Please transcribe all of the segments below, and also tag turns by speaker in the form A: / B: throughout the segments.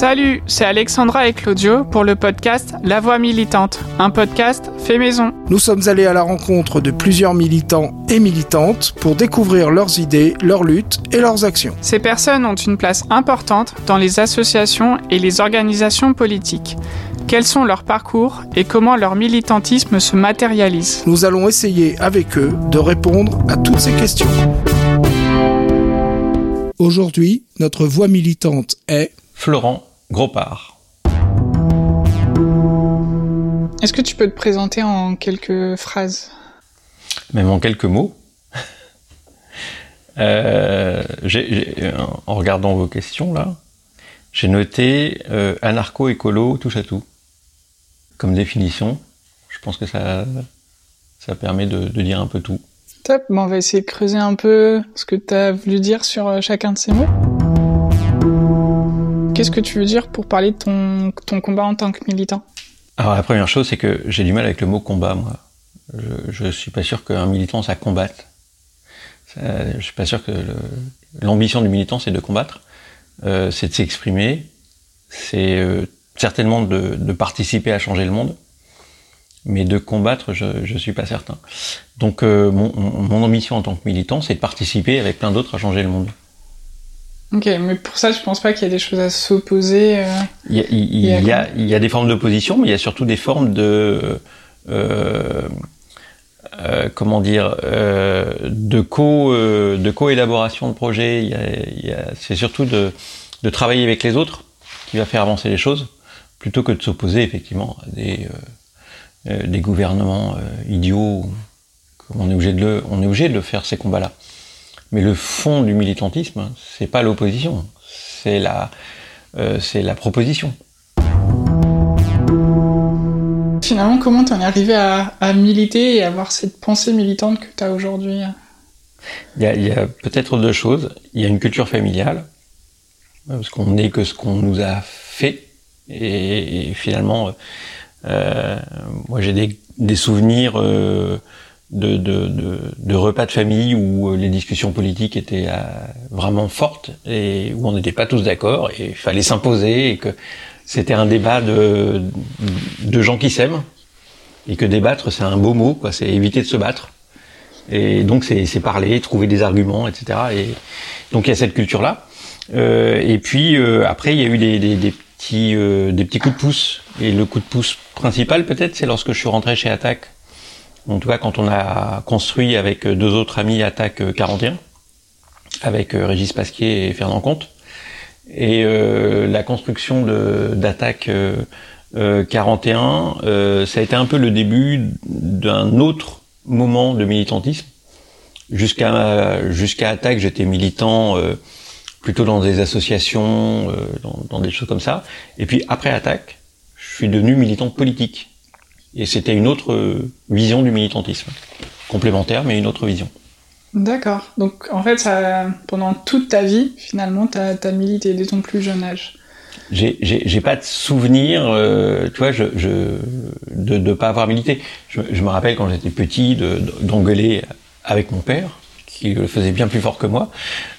A: Salut, c'est Alexandra et Claudio pour le podcast La Voix militante, un podcast fait maison.
B: Nous sommes allés à la rencontre de plusieurs militants et militantes pour découvrir leurs idées, leurs luttes et leurs actions.
A: Ces personnes ont une place importante dans les associations et les organisations politiques. Quels sont leurs parcours et comment leur militantisme se matérialise?
B: Nous allons essayer avec eux de répondre à toutes ces questions. Aujourd'hui, notre voix militante est
C: Florent Gropard.
A: Est-ce que tu peux te présenter en quelques phrases?
C: Même en quelques mots. euh, en regardant vos questions là, j'ai noté euh, anarcho-écolo touche à tout. Comme définition, je pense que ça, ça permet de, de dire un peu tout.
A: Top, bon, on va essayer de creuser un peu ce que tu as voulu dire sur euh, chacun de ces mots. Qu'est-ce que tu veux dire pour parler de ton, combat en tant que militant?
C: Alors la première chose, c'est que j'ai du mal avec le mot combat, moi. Je, je suis pas sûr qu'un militant, ça combatte. Ça, je suis pas sûr que l'ambition du militant, c'est de combattre. Euh, c'est de s'exprimer. C'est euh, certainement de, participer à changer le monde. Mais de combattre, je, je suis pas certain. Donc euh, mon ambition en tant que militant, c'est de participer avec plein d'autres à changer le monde.
A: Ok, mais pour ça, je pense pas qu'il y a des choses à s'opposer. Euh...
C: Il, y a, il, il, y a, il y a des formes d'opposition, mais il y a surtout des formes de euh, euh, comment dire euh, de co de co-élaboration de a, c'est surtout de, de travailler avec les autres qui va faire avancer les choses, plutôt que de s'opposer effectivement à des des gouvernements idiots. Comme on est obligé de le, on est obligé de le faire ces combats-là. Mais le fond du militantisme, c'est pas l'opposition, c'est la, euh, c'est la proposition.
A: Finalement, comment t'en es arrivé à, à, militer et avoir cette pensée militante que tu as aujourd'hui?
C: Il y a, peut-être deux choses. Il y a une culture familiale, parce qu'on n'est que ce qu'on nous a fait, et, et finalement, euh, moi j'ai des, des, souvenirs. Euh, de, de, de, de, repas de famille où les discussions politiques étaient euh, vraiment fortes et où on n'était pas tous d'accord et il fallait s'imposer et que c'était un débat de, de gens qui s'aiment et que débattre c'est un beau mot quoi. C'est éviter de se battre. Et donc c'est parler trouver des arguments etc et donc il y a cette culture là euh, et puis euh, après il y a eu des, des, des petits euh, des petits coups de pouce. Et le coup de pouce principal peut-être c'est lorsque je suis rentré chez Attaque en tout cas, quand on a construit avec deux autres amis Attaque 41, avec Régis Pasquier et Fernand Comte, et euh, la construction d'Attaque euh, euh, 41, ça a été un peu le début d'un autre moment de militantisme. Jusqu'à jusqu'à Attaque, j'étais militant plutôt dans des associations, dans, dans des choses comme ça. Et puis après Attaque, je suis devenu militant politique. Et c'était une autre vision du militantisme. Complémentaire, mais une autre vision.
A: D'accord. Donc, en fait, ça, pendant toute ta vie, finalement, tu as, milité dès ton plus jeune âge.
C: J'ai pas de souvenir, euh, tu vois, je, je, de ne pas avoir milité. Je, je me rappelle quand j'étais petit d'engueuler avec mon père, qui le faisait bien plus fort que moi,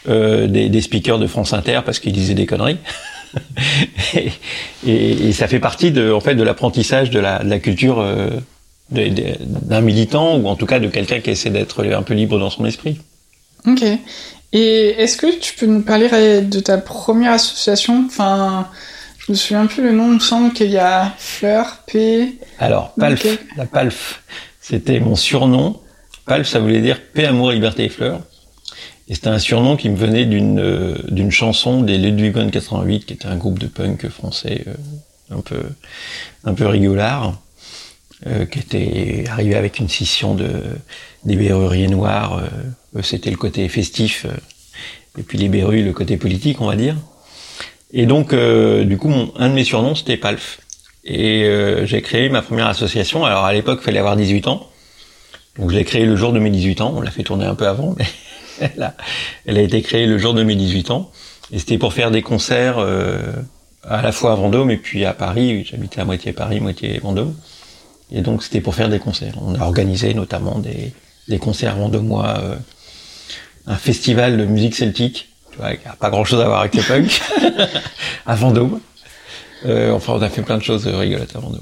C: euh, des, des speakers de France Inter parce qu'ils disaient des conneries. et, et, et, ça fait partie de, en fait, de l'apprentissage de la, de la culture euh, d'un militant ou en tout cas de quelqu'un qui essaie d'être un peu libre dans son esprit.
A: Ok. Et est-ce que tu peux nous parler de ta première association? Enfin, je me souviens plus le nom. Il me semble qu'il y a Fleur, P.
C: Alors, PALF, okay. la PALF, c'était mon surnom. PALF, ça voulait dire paix, amour, liberté et fleurs. Et c'était un surnom qui me venait d'une euh, chanson des Ludwig 88, qui était un groupe de punk français euh, un peu un peu rigolard, euh, qui était arrivé avec une scission de des Berruriers noirs. c'était le côté festif, et puis les Berrues, le côté politique, on va dire. Et donc, du coup, mon, un de mes surnoms, c'était Palf. Et j'ai créé ma première association. Alors, à l'époque, il fallait avoir 18 ans. Donc, je l'ai créé le jour de mes 18 ans. On l'a fait tourner un peu avant, mais elle a, elle a été créée le jour de mes 18 ans. Et c'était pour faire des concerts euh, à la fois à Vendôme et puis à Paris. J'habitais à moitié Paris, moitié Vendôme. Et donc c'était pour faire des concerts. On a organisé notamment des, des concerts vendômois, euh, un festival de musique celtique, tu vois, qui n'a pas grand chose à voir avec le punk, à Vendôme. Euh, enfin, on a fait plein de choses rigolotes avant nous.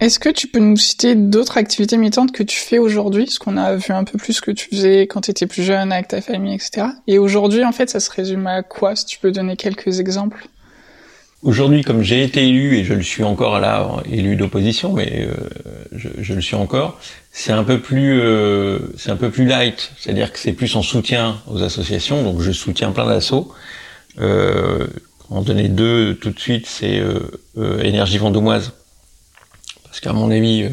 A: Est-ce que tu peux nous citer d'autres activités militantes que tu fais aujourd'hui? Parce qu'on a vu un peu plus ce que tu faisais quand tu étais plus jeune avec ta famille, etc. Et aujourd'hui, en fait, ça se résume à quoi? Si tu peux donner quelques exemples.
C: Aujourd'hui, comme j'ai été élu, et je le suis encore là, élu d'opposition, mais euh, je, je, le suis encore, c'est un peu plus, euh, c'est un peu plus light. C'est-à-dire que c'est plus en soutien aux associations. Donc, je soutiens plein d'assauts. Euh, en donner deux tout de suite, c'est euh, euh, Énergie Vendômoise parce qu'à mon avis, euh,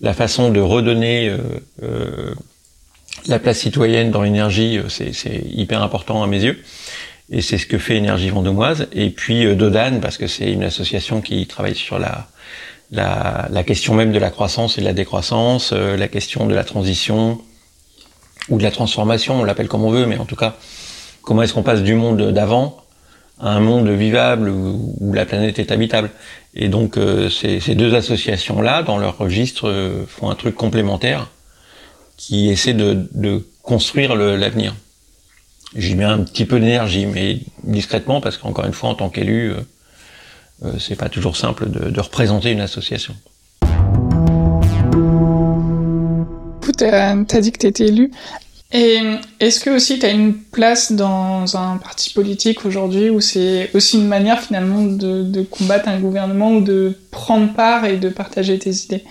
C: la façon de redonner euh, euh, la place citoyenne dans l'énergie, c'est hyper important à mes yeux. Et c'est ce que fait Énergie Vendômoise. Et puis Dodane, parce que c'est une association qui travaille sur la, question même de la croissance et de la décroissance, la question de la transition ou de la transformation, on l'appelle comme on veut, mais en tout cas, comment est-ce qu'on passe du monde d'avant à un monde vivable où, la planète est habitable? Et donc euh, ces, deux associations-là, dans leur registre, euh, font un truc complémentaire qui essaie de, de construire l'avenir. J'y mets un petit peu d'énergie, mais discrètement, parce qu'encore une fois, en tant qu'élu, euh, euh c'est pas toujours simple de, de représenter une association.
A: Tu as, dit que tu étais élu. Et est-ce que aussi tu as une place dans un parti politique aujourd'hui où c'est aussi une manière finalement de, combattre un gouvernement ou de prendre part et de partager tes idées?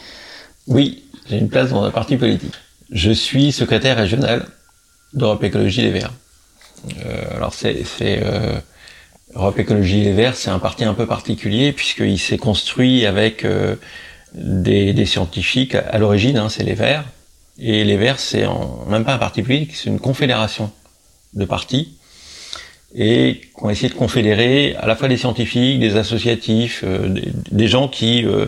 C: Oui, j'ai une place dans un parti politique. Je suis secrétaire régional d'Europe Écologie Les Verts. Euh, alors c'est euh, Europe Écologie Les Verts, c'est un parti un peu particulier puisqu'il s'est construit avec euh, des, des, scientifiques à l'origine, hein, c'est les Verts et les Verts, c'est même pas un parti politique, c'est une confédération de partis et qu'on essaie de confédérer à la fois des scientifiques, des associatifs, euh, des, gens qui euh,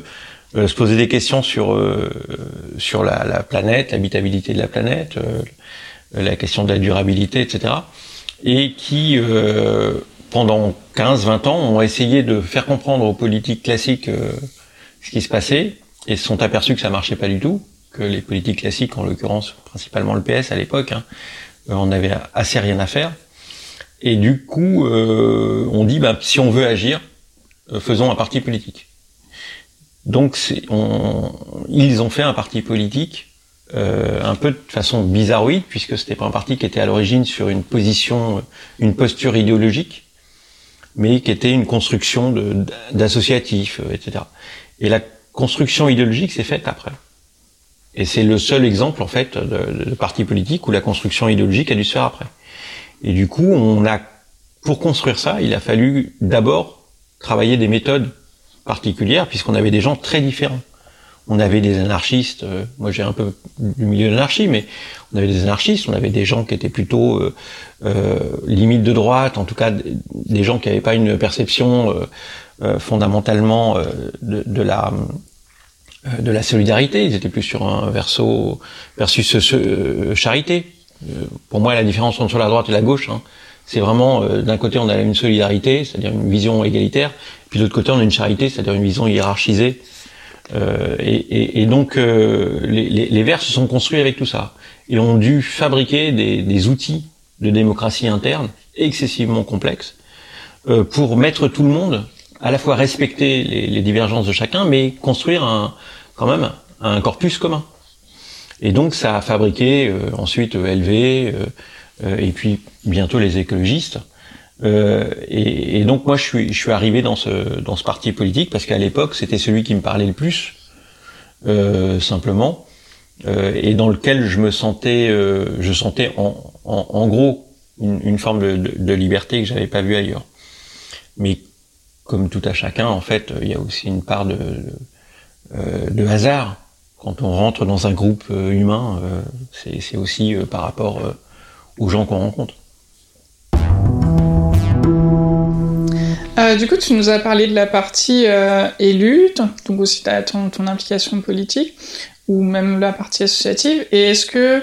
C: euh, se posaient des questions sur euh, sur la, la, planète, l'habitabilité de la planète, la question de la durabilité, etc. Et qui pendant 15-20 ans ont essayé de faire comprendre aux politiques classiques ce qui se passait et se sont aperçus que ça marchait pas du tout que les politiques classiques, en l'occurrence principalement le PS à l'époque, hein, on avait assez rien à faire. Et du coup, euh, on dit, bah, si on veut agir, euh, faisons un parti politique. Donc, on, ils ont fait un parti politique euh, un peu de façon bizarroïde, puisque c'était pas un parti qui était à l'origine sur une position, une posture idéologique, mais qui était une construction d'associatifs, euh, etc. Et la construction idéologique s'est faite après. Et c'est le seul exemple, en fait, de, de, parti politique où la construction idéologique a dû se faire après. Et du coup, on a, pour construire ça, il a fallu d'abord travailler des méthodes particulières, puisqu'on avait des gens très différents. On avait des anarchistes, euh, moi j'ai un peu du milieu de l'anarchie, mais on avait des anarchistes, on avait des gens qui étaient plutôt euh, euh, limite de droite, en tout cas des gens qui n'avaient pas une perception euh, euh, fondamentalement de, de la de la solidarité, ils étaient plus sur un verso versus ce, euh, charité. Euh, pour moi, la différence entre la droite et la gauche, hein, c'est vraiment d'un côté on a une solidarité, c'est-à-dire une vision égalitaire, puis de l'autre côté on a une charité, c'est-à-dire une vision hiérarchisée. Et, et, et, donc les, les, les, Verts se sont construits avec tout ça et ont dû fabriquer des, des outils de démocratie interne excessivement complexes pour mettre tout le monde à la fois respecter les, les, divergences de chacun, mais construire un, quand même un corpus commun. Et donc ça a fabriqué euh, ensuite LV euh, euh, et puis bientôt les écologistes. Et, et, donc moi je suis, je suis arrivé dans ce, dans ce parti politique parce qu'à l'époque c'était celui qui me parlait le plus, simplement, et dans lequel je me sentais, je sentais en, en, en gros une, une, forme de, de, de liberté que j'avais pas vue ailleurs. Mais comme tout à chacun, en fait, il y a aussi une part de, euh, de hasard. Quand on rentre dans un groupe euh, humain, euh, c'est aussi par rapport aux gens qu'on rencontre.
A: Euh, du coup, tu nous as parlé de la partie euh, élue, donc aussi ton, ton, implication politique, ou même la partie associative. Et est-ce que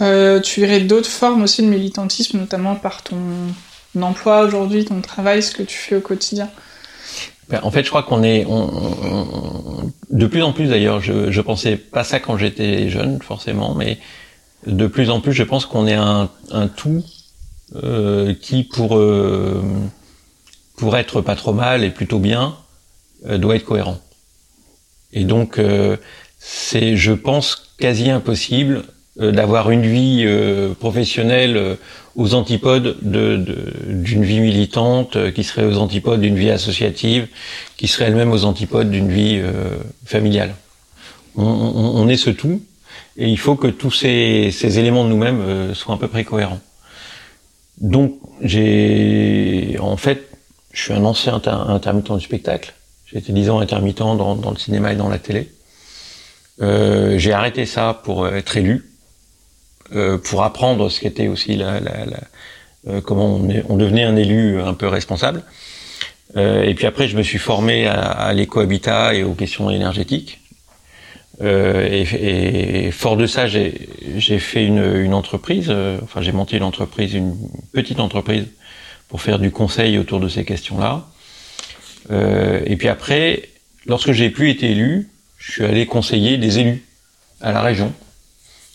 A: euh, tu verrais d'autres formes aussi de militantisme, notamment par ton emploi aujourd'hui, ton travail, ce que tu fais au quotidien?
C: En fait, je crois qu'on est, on, de plus en plus d'ailleurs. Je, je pensais pas ça quand j'étais jeune, forcément, mais de plus en plus, je pense qu'on est un, un tout qui pour pour être pas trop mal et plutôt bien doit être cohérent. Et donc c'est, je pense, quasi impossible d'avoir une vie professionnelle aux antipodes de, d'une vie militante, qui serait aux antipodes d'une vie associative, qui serait elle-même aux antipodes d'une vie familiale. On, on, on, est ce tout, et il faut que tous ces, ces éléments de nous-mêmes euh, soient à peu près cohérents. Donc, j'ai, en fait, je suis un ancien intermittent du spectacle. J'ai été dix ans intermittent dans, dans, le cinéma et dans la télé. Euh, j'ai arrêté ça pour être élu, euh, pour apprendre ce qu'était aussi la, la, la euh, comment on, est, on, devenait un élu un peu responsable. Euh, et puis après, je me suis formé à, à l'écohabitat et aux questions énergétiques. Euh, et, et, fort de ça, j'ai fait une, une entreprise, enfin j'ai monté une entreprise, une petite entreprise pour faire du conseil autour de ces questions-là. Et puis après, lorsque j'ai plus été élu, je suis allé conseiller des élus à la région.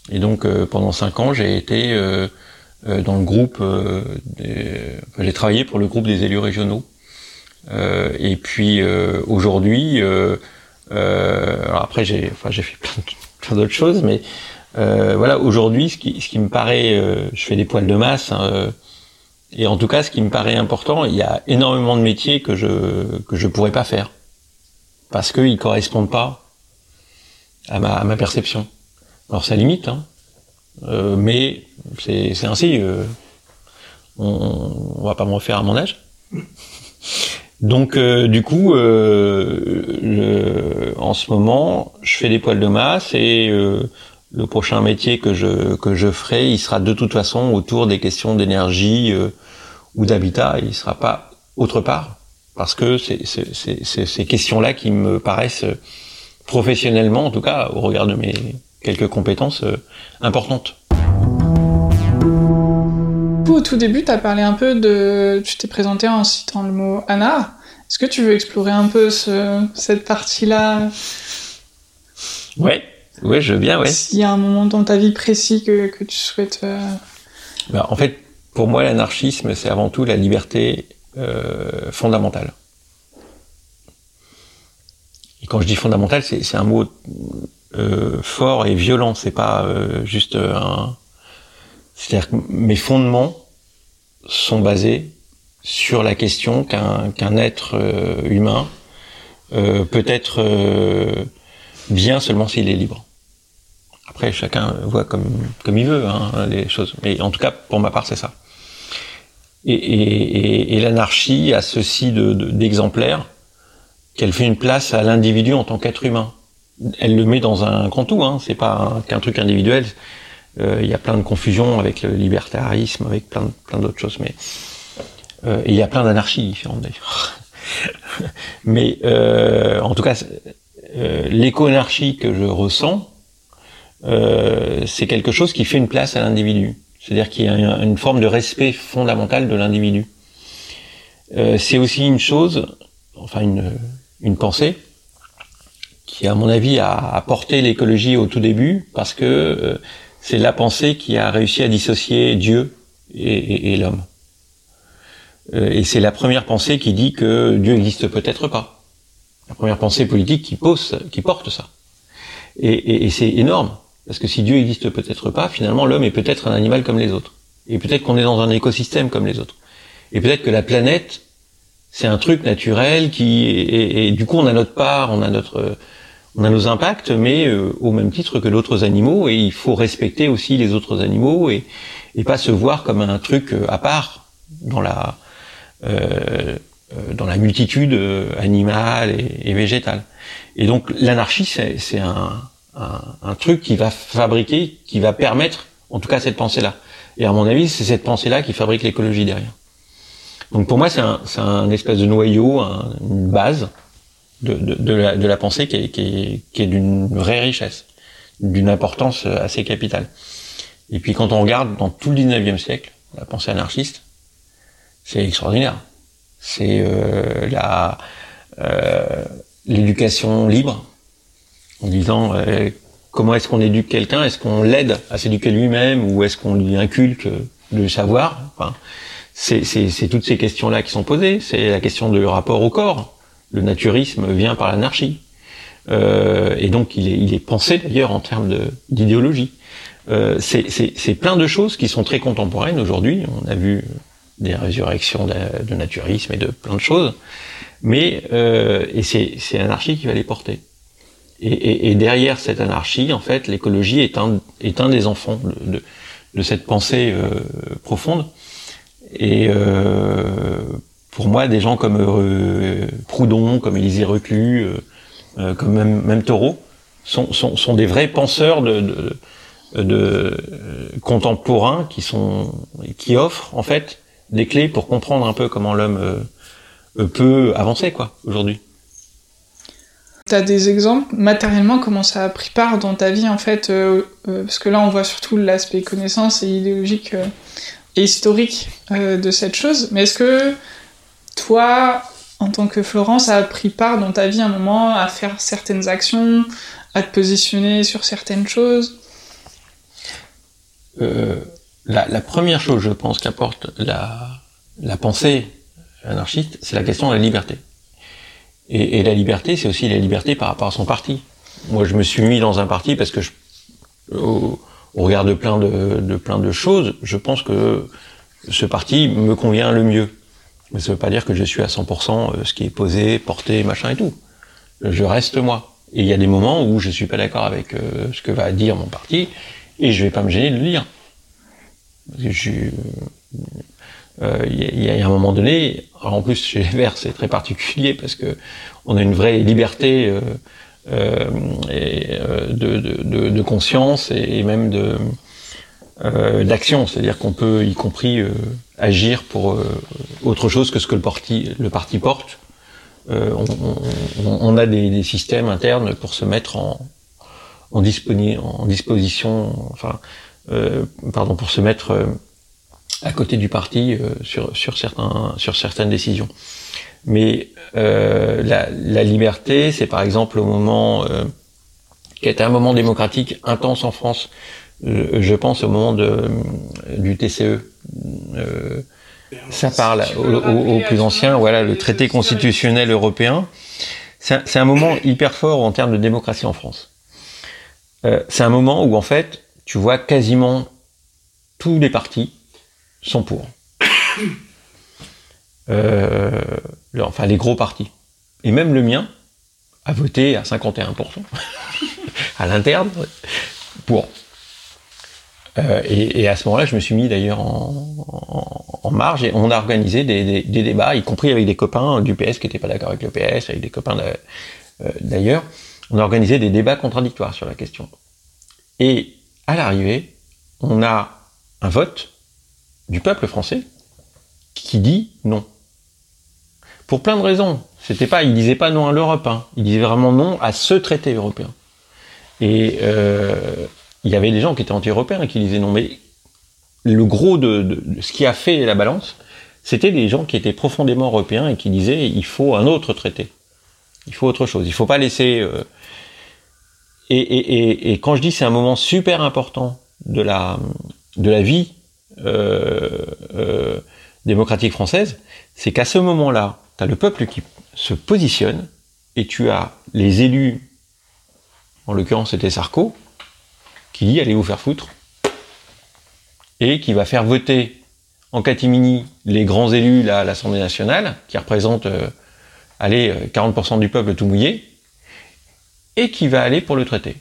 C: Et donc euh, pendant cinq ans, j'ai été euh, dans le groupe, j'ai travaillé pour le groupe des élus régionaux. et puis aujourd'hui, euh, après, j'ai, enfin, j'ai fait plein, d'autres choses, mais euh, voilà, aujourd'hui, ce qui, ce qui me paraît, euh, je fais des poils de masse, hein, et en tout cas, ce qui me paraît important, il y a énormément de métiers que je que je pourrais pas faire parce qu'ils correspondent pas à ma, à ma perception. Alors ça limite, hein, euh, mais c'est, ainsi. Euh, on, on va pas me refaire à mon âge. Donc euh, du coup, euh, en ce moment, je fais des poils de masse et euh, le prochain métier que je que je ferai, il sera de toute façon autour des questions d'énergie euh, ou d'habitat. Il sera pas autre part parce que c'est ces questions-là qui me paraissent professionnellement, en tout cas au regard de mes quelques compétences importantes.
A: Au tout début, tu as parlé un peu de. Tu t'es présenté en citant le mot Anna. Est-ce que tu veux explorer un peu ce, cette partie-là?
C: Ouais, ouais, je veux bien, ouais.
A: S'il y a un moment dans ta vie précis que, que tu souhaites. Euh...
C: Ben, en fait, pour moi, l'anarchisme, c'est avant tout la liberté euh, fondamentale. Et quand je dis fondamentale, c'est un mot euh, fort et violent. C'est pas euh, juste un. C'est-à-dire que mes fondements sont basés sur la question qu'un qu'un être euh, humain euh, peut être euh, bien seulement s'il est libre. Après, chacun voit comme comme il veut hein, les choses, mais en tout cas, pour ma part, c'est ça. Et, l'anarchie a ceci de, d'exemplaire qu'elle fait une place à l'individu en tant qu'être humain. Elle le met dans un grand tout, hein, c'est pas qu'un truc individuel. Il y a plein de confusions avec le libertarisme, avec plein, plein d'autres choses, mais euh, il y a plein d'anarchies différentes d'ailleurs. Mais euh, en tout cas, euh, l'éco-anarchie que je ressens, euh, c'est quelque chose qui fait une place à l'individu. C'est-à-dire qu'il y a une forme de respect fondamental de l'individu. Euh, c'est aussi une chose, enfin une, une pensée, qui à mon avis a apporté l'écologie au tout début, parce que euh, c'est la pensée qui a réussi à dissocier Dieu et, et, et l'homme. Euh, et c'est la première pensée qui dit que Dieu n'existe peut-être pas. La première pensée politique qui pose, qui porte ça. Et, et, et c'est énorme, parce que si Dieu n'existe peut-être pas, finalement l'homme est peut-être un animal comme les autres. Et peut-être qu'on est dans un écosystème comme les autres. Et peut-être que la planète, c'est un truc naturel qui, et, et, du coup on a notre part, on a notre, on a nos impacts, mais euh, au même titre que d'autres animaux, et il faut respecter aussi les autres animaux et, et pas se voir comme un truc euh, à part dans la, euh, euh, dans la multitude euh, animale et, et végétale. Et donc l'anarchie, c'est un, un, un, truc qui va fabriquer, qui va permettre, en tout cas, cette pensée-là. Et à mon avis, c'est cette pensée-là qui fabrique l'écologie derrière. Donc pour moi, c'est un, un, espèce de noyau, un, une base de, la, pensée qui est, d'une vraie richesse, d'une importance assez capitale. Et puis quand on regarde dans tout le 19e siècle, la pensée anarchiste, c'est extraordinaire. C'est euh, la euh, l'éducation libre, en disant euh, comment est-ce qu'on éduque quelqu'un? Est-ce qu'on l'aide à s'éduquer lui-même ou est-ce qu'on lui inculque le savoir? Enfin, c'est toutes ces questions-là qui sont posées. C'est la question du rapport au corps. Le naturisme vient par l'anarchie. Euh, et donc il est, il est pensé d'ailleurs en termes d'idéologie. Euh, c'est plein de choses qui sont très contemporaines aujourd'hui. On a vu des résurrections de, de, naturisme et de plein de choses. Mais euh, et c'est l'anarchie qui va les porter. Et, et, et, derrière cette anarchie, en fait, l'écologie est un, est un des enfants de, de, de cette pensée euh, profonde. Et euh, pour moi, des gens comme euh, Proudhon, comme Élisée Reclus, euh, comme même, même Thoreau, sont, sont, sont, des vrais penseurs de, de, de contemporains qui sont qui offrent en fait des clés pour comprendre un peu comment l'homme peut avancer quoi aujourd'hui.
A: Tu as des exemples matériellement comment ça a pris part dans ta vie en fait euh, euh, parce que là on voit surtout l'aspect connaissance et idéologique euh, et historique de cette chose mais est-ce que toi en tant que Florence a pris part dans ta vie un moment à faire certaines actions à te positionner sur certaines choses?
C: La, la, première chose je pense qu'apporte la, pensée anarchiste c'est la question de la liberté et, la liberté, c'est aussi la liberté par rapport à son parti. Moi, je me suis mis dans un parti parce que, au, regard de plein de, plein de choses, je pense que ce parti me convient le mieux. Mais ça veut pas dire que je suis à 100% euh, ce qui est posé, porté, machin et tout. Je reste moi. Et il y a des moments où je suis pas d'accord avec euh, ce que va dire mon parti, et je vais pas me gêner de le dire. Parce que je suis, il euh, y, y, a un moment donné, en plus chez les Verts c'est très particulier parce que on a une vraie liberté euh, euh, euh, de, de, de, conscience et, même de euh, d'action, c'est-à-dire qu'on peut, y compris agir pour autre chose que ce que le parti, le parti porte. On, on, on, a des, des, systèmes internes pour se mettre en, en, disponi en disposition, enfin, pardon, pour se mettre à côté du parti euh, sur, sur, certains, sur certaines décisions. Mais euh, la, la, liberté, c'est par exemple au moment euh, qui été un moment démocratique intense en France. Euh, je pense au moment de, du TCE. Euh, ça parle aux, aux, plus anciens, voilà, le traité constitutionnel européen. C'est un, un, moment hyper fort en termes de démocratie en France. Euh, c'est un moment où en fait, tu vois quasiment tous les partis sont pour. Euh, enfin, les gros partis. Et même le mien a voté à 51% à l'interne pour. Euh, et, à ce moment-là, je me suis mis d'ailleurs en, marge et on a organisé des, débats, y compris avec des copains du PS qui n'étaient pas d'accord avec le PS, avec des copains euh, d'ailleurs. On a organisé des débats contradictoires sur la question. Et à l'arrivée, on a un vote du peuple français qui dit non. Pour plein de raisons. C'était pas, il disait pas non à l'Europe, hein. il disait vraiment non à ce traité européen. Et euh, il y avait des gens qui étaient anti-européens qui disaient non, mais le gros de, ce qui a fait la balance, c'était des gens qui étaient profondément européens et qui disaient il faut un autre traité, il faut autre chose, il faut pas laisser. Euh... Et, et, et, et, quand je dis c'est un moment super important de la de la vie euh, euh, démocratique française, c'est qu'à ce moment-là, tu as le peuple qui se positionne et tu as les élus, en l'occurrence c'était Sarko, qui dit allez vous faire foutre, et qui va faire voter en catimini les grands élus à l'Assemblée nationale, qui représentent euh, allez, 40% du peuple tout mouillé, et qui va aller pour le traité.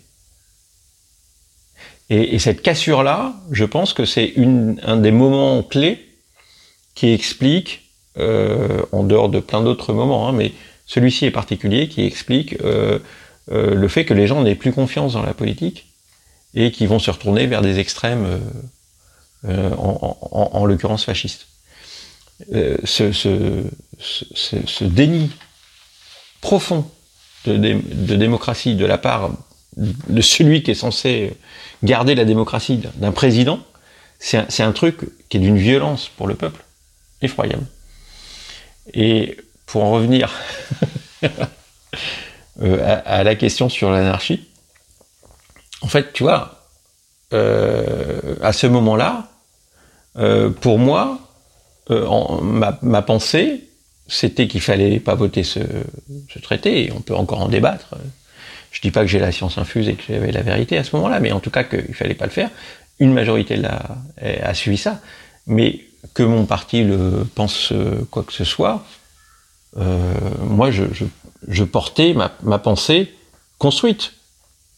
C: Et, et cette cassure-là, je pense que c'est un des moments clés qui explique, euh, en dehors de plein d'autres moments, hein, mais celui-ci est particulier, qui explique euh, euh, le fait que les gens n'aient plus confiance dans la politique et qui vont se retourner vers des extrêmes, euh, euh, en, en, en l'occurrence fascistes. Euh, ce, ce, ce, ce, déni profond de, démocratie de la part de celui qui est censé garder la démocratie d'un président, c'est un, un, truc qui est d'une violence pour le peuple effroyable. Et pour en revenir euh, à, la question sur l'anarchie, en fait, tu vois, euh, à ce moment-là, pour moi, ma, pensée, c'était qu'il fallait pas voter ce, traité, on peut encore en débattre. Je dis pas que j'ai la science infuse et que j'avais la vérité à ce moment-là, mais en tout cas qu'il fallait pas le faire. Une majorité a, a suivi ça. Mais que mon parti le pense quoi que ce soit, euh, moi je, portais ma, pensée construite,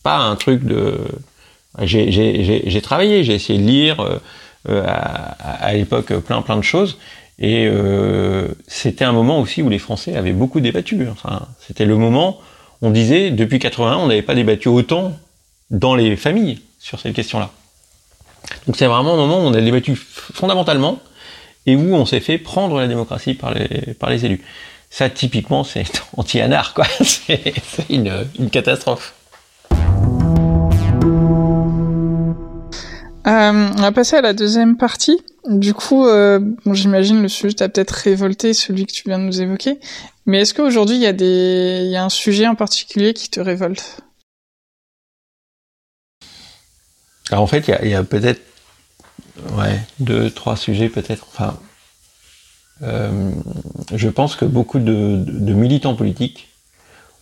C: pas un truc de. J'ai travaillé, j'ai essayé de lire euh, euh, à, à l'époque plein plein de choses, et euh, c'était un moment aussi où les Français avaient beaucoup débattu. Enfin, c'était le moment, on disait depuis 81, on n'avait pas débattu autant dans les familles sur cette question-là. Donc c'est vraiment un moment où on a débattu fondamentalement et où on s'est fait prendre la démocratie par les, par les élus. Ça, typiquement, c'est anti-anard, quoi. C'est une, une, catastrophe.
A: Euh, on va passer à la deuxième partie. Du coup, euh, j'imagine le sujet t'a peut-être révolté, celui que tu viens de nous évoquer. Mais est-ce qu'aujourd'hui, il y, a des... y a un sujet en particulier qui te révolte?
C: En fait, il y a, peut-être deux, trois sujets peut-être. Enfin, euh, je pense que beaucoup de, militants politiques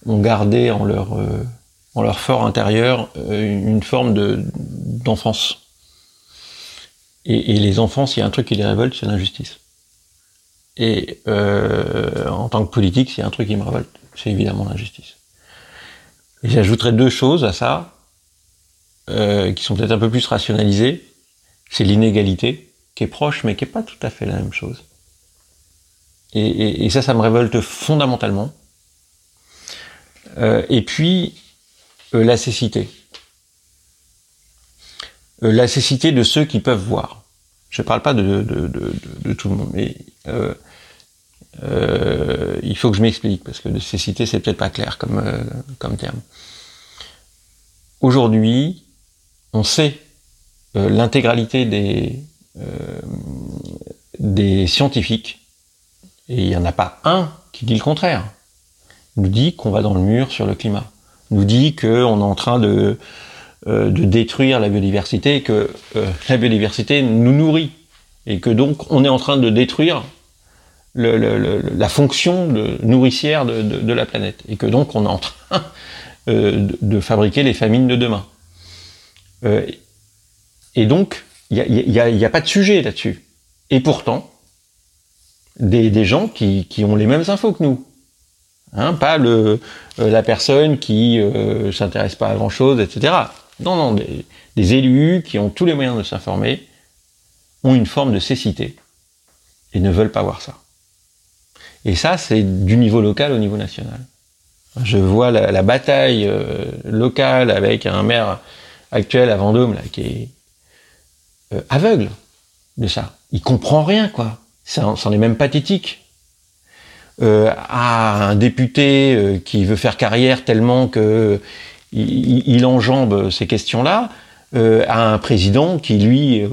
C: ont gardé en leur, en fort intérieur une forme d'enfance. Et, et, les enfants, s'il y a un truc qui les révolte, c'est l'injustice. Et euh, en tant que politique, s'il y a un truc qui me révolte, c'est évidemment l'injustice. Et j'ajouterais deux choses à ça, euh, qui sont peut-être un peu plus rationalisées. C'est l'inégalité, qui est proche, mais qui est pas tout à fait la même chose. Et, ça, ça me révolte fondamentalement. Euh, et puis, euh, la cécité. Euh, la cécité de ceux qui peuvent voir. Je ne parle pas de, tout le monde, mais il faut que je m'explique, parce que de cécité, c'est peut-être pas clair comme, comme terme. Aujourd'hui, on sait l'intégralité des, des scientifiques et il n'y en a pas un qui dit le contraire. nous dit qu'on va dans le mur sur le climat. nous dit qu'on est en train de, euh, de détruire la biodiversité que euh, la biodiversité nous nourrit. Et que donc on est en train de détruire la fonction nourricière de, la planète. Et que donc on est en train euh, de, fabriquer les famines de demain. Et donc, il n'y a, pas de sujet là-dessus. Et pourtant, des, gens qui, ont les mêmes infos que nous. Hein, pas la personne qui s'intéresse pas à grand chose, etc. Non, non, des, élus qui ont tous les moyens de s'informer ont une forme de cécité et ne veulent pas voir ça. Et ça, c'est du niveau local au niveau national. Je vois la, bataille euh, locale avec un maire actuel à Vendôme là, qui est euh, aveugle de ça. Il comprend rien, quoi c'en est même pathétique. Euh, à un député qui veut faire carrière tellement que il, il enjambe ces questions-là, euh, à un président qui lui, euh,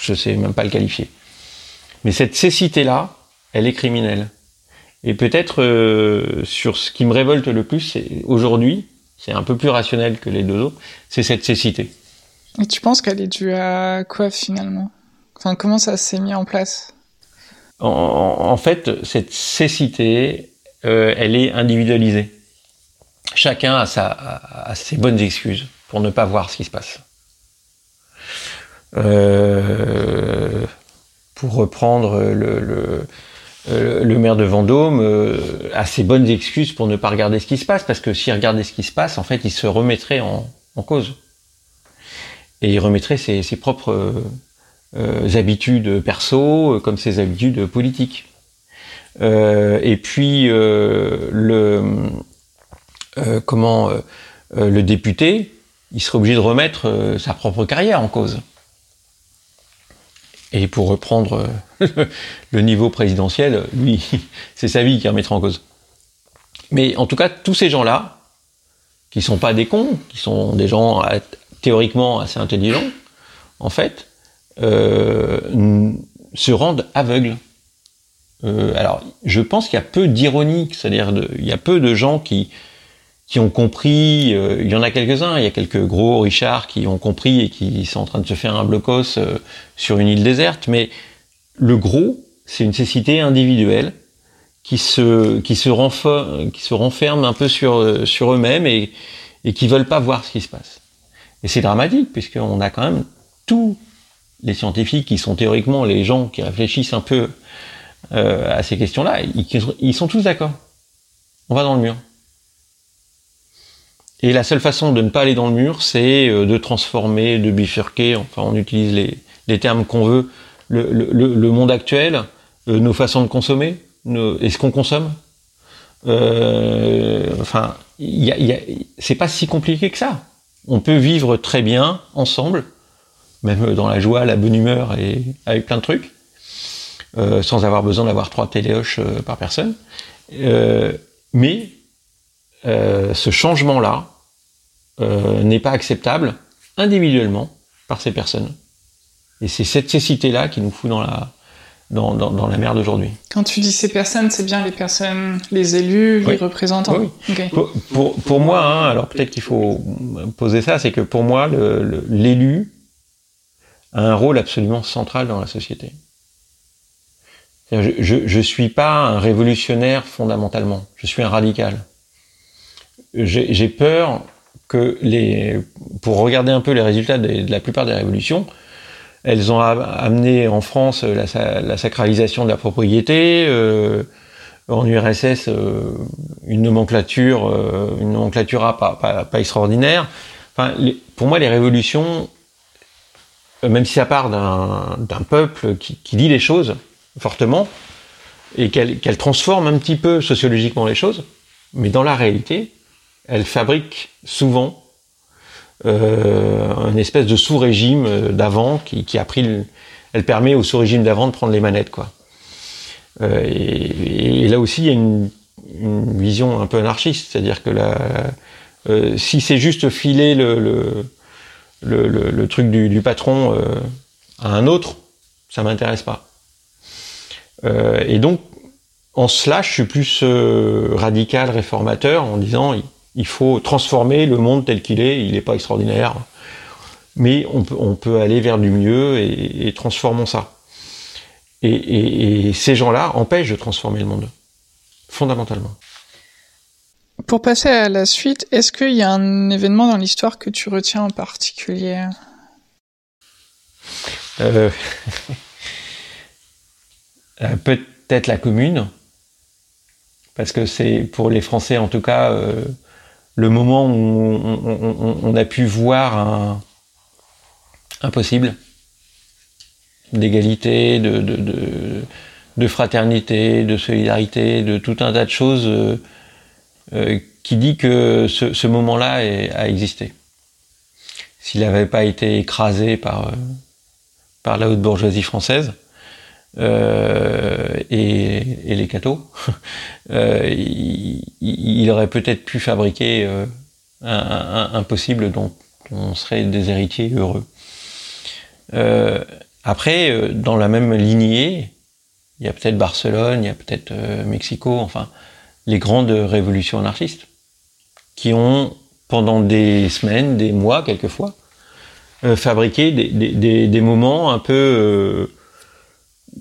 C: je sais même pas le qualifier. Mais cette cécité-là, elle est criminelle. Et peut-être euh, sur ce qui me révolte le plus, aujourd'hui, c'est un peu plus rationnel que les deux autres, c'est cette cécité.
A: Et tu penses qu'elle est due à quoi finalement? Enfin, comment ça s'est mis en place?
C: En, en, fait, cette cécité, euh, elle est individualisée. Chacun a, sa, ses bonnes excuses pour ne pas voir ce qui se passe. Euh, pour reprendre le, le, euh, maire de Vendôme euh, a ses bonnes excuses pour ne pas regarder ce qui se passe, parce que s'il regardait ce qui se passe, en fait, il se remettrait en, en cause. Et il remettrait ses, ses propres habitudes perso comme ses habitudes politiques. Et puis le comment le député, il serait obligé de remettre sa propre carrière en cause. Et pour reprendre le niveau présidentiel, lui, c'est sa vie qui remettra en cause. Mais en tout cas, tous ces gens-là, qui sont pas des cons, qui sont des gens théoriquement assez intelligents, en fait, euh, se rendent aveugles. Euh, alors, je pense qu'il y a peu d'ironie, c'est-à-dire il y a peu de gens qui qui ont compris. il y en a quelques-uns. Il y a quelques gros Richard qui ont compris et qui sont en train de se faire un blocos sur une île déserte. Mais le gros, c'est une cécité individuelle qui se qui se renferme, qui se renferme un peu sur sur eux-mêmes et et qui veulent pas voir ce qui se passe. Et c'est dramatique puisqu'on a quand même tous les scientifiques qui sont théoriquement les gens qui réfléchissent un peu euh, à ces questions-là, ils, sont tous d'accord. On va dans le mur. Et la seule façon de ne pas aller dans le mur, c'est euh, de transformer, de bifurquer, enfin on utilise les, termes qu'on veut, le, monde actuel, euh, nos façons de consommer, est-ce qu'on consomme? Euh, Enfin, c'est pas si compliqué que ça. On peut vivre très bien ensemble, même dans la joie, la bonne humeur et avec plein de trucs, euh, sans avoir besoin d'avoir trois téléoches par personne. Mais ce changement-là euh, n'est pas acceptable individuellement par ces personnes. Et c'est cette cécité-là qui nous fout dans la, dans, dans, dans la mer d'aujourd'hui.
A: Quand tu dis ces personnes, c'est bien les personnes, les élus, les représentants
C: oui. Okay. Pour, pour, pour, moi, hein, alors peut-être qu'il faut poser ça, c'est que pour moi, l'élu a un rôle absolument central dans la société. Je ne suis pas un révolutionnaire fondamentalement, je suis un radical. J'ai peur pour regarder un peu les résultats de, la plupart des révolutions, elles ont amené en France la, la sacralisation de la propriété, euh, en URSS euh, une nomenclature, euh, une nomenclature pas, extraordinaire. Pour moi, les révolutions, euh, même si ça part d'un peuple qui, qui, dit les choses fortement et qu'elle qu transforme un petit peu sociologiquement les choses, mais dans la réalité, elle fabrique souvent euh, espèce de sous-régime euh, d'avant qui, a pris le, elle permet au sous-régime d'avant de prendre les manettes quoi. Euh, et, là aussi il y a une, vision un peu anarchiste, c'est-à-dire que euh, si c'est juste filer le, truc du, patron à un autre, ça m'intéresse pas. Et donc en cela, je suis plus radical, réformateur, en disant il faut transformer le monde tel qu'il est. Il n'est pas extraordinaire, mais on peut, on peut, aller vers du mieux et, et transformons ça. Et, et, et ces gens-là empêchent de transformer le monde, fondamentalement.
A: Pour passer à la suite, est-ce qu'il y a un événement dans l'histoire que tu retiens en particulier?
C: Euh... Peut-être la commune, parce que c'est pour les Français en tout cas euh, le moment où on, a pu voir un, un possible d'égalité, de, fraternité, de solidarité, de tout un tas de choses euh, euh, qui dit que ce, moment-là a existé. S'il n'avait pas été écrasé par, euh, par la haute bourgeoisie française, euh, et, et, les cathos, euh, il, il, aurait peut-être pu fabriquer euh, un, un, un, possible dont on serait des héritiers heureux. Euh, après, euh, dans la même lignée, il y a peut-être Barcelone, il y a peut-être Mexico, enfin, les grandes révolutions anarchistes, qui ont, pendant des semaines, des mois, quelquefois, fabriqué des, des, des, moments un peu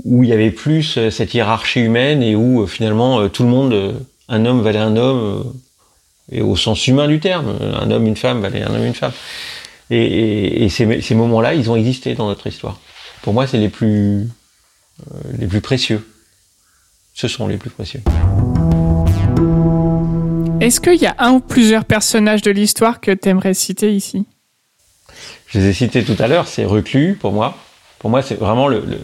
C: où il y avait plus euh, cette hiérarchie humaine et où euh, finalement euh, tout le monde, un homme valait un homme, et au sens humain du terme, un homme, une femme valait un homme, une femme. Et, et, et ces, ces moments-là, ils ont existé dans notre histoire. Pour moi, c'est les plus les plus précieux. Ce sont les plus précieux.
A: Est-ce qu'il y a un ou plusieurs personnages de l'histoire que tu aimerais citer ici?
C: Je les ai cités tout à l'heure, c'est Reclus pour moi. Pour moi, c'est vraiment le, le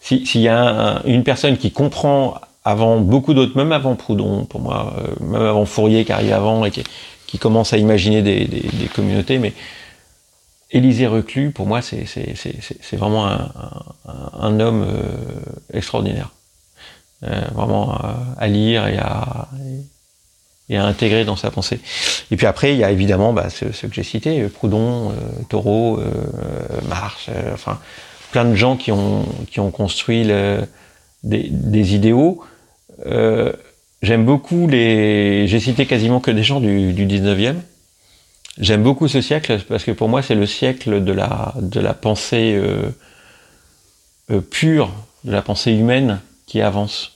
C: s'il si y a un, une personne qui comprend avant beaucoup d'autres, même avant Proudhon, pour moi, euh, même avant Fourier qui arrive avant et qui, qui commence à imaginer des, des, des, communautés, mais Élisée Reclus, pour moi, c'est vraiment un, un, homme euh, extraordinaire. Euh, vraiment à lire et à, et à intégrer dans sa pensée. Et puis après, il y a évidemment bah, ceux, que j'ai cités, Proudhon, euh, Thoreau, euh, Marx, euh, enfin plein de gens qui ont, qui ont construit des, idéaux. Euh, j'aime beaucoup les. J'ai cité quasiment que des gens du, du 19e. J'aime beaucoup ce siècle parce que pour moi, c'est le siècle de la, de la pensée euh, euh, pure, de la pensée humaine qui avance.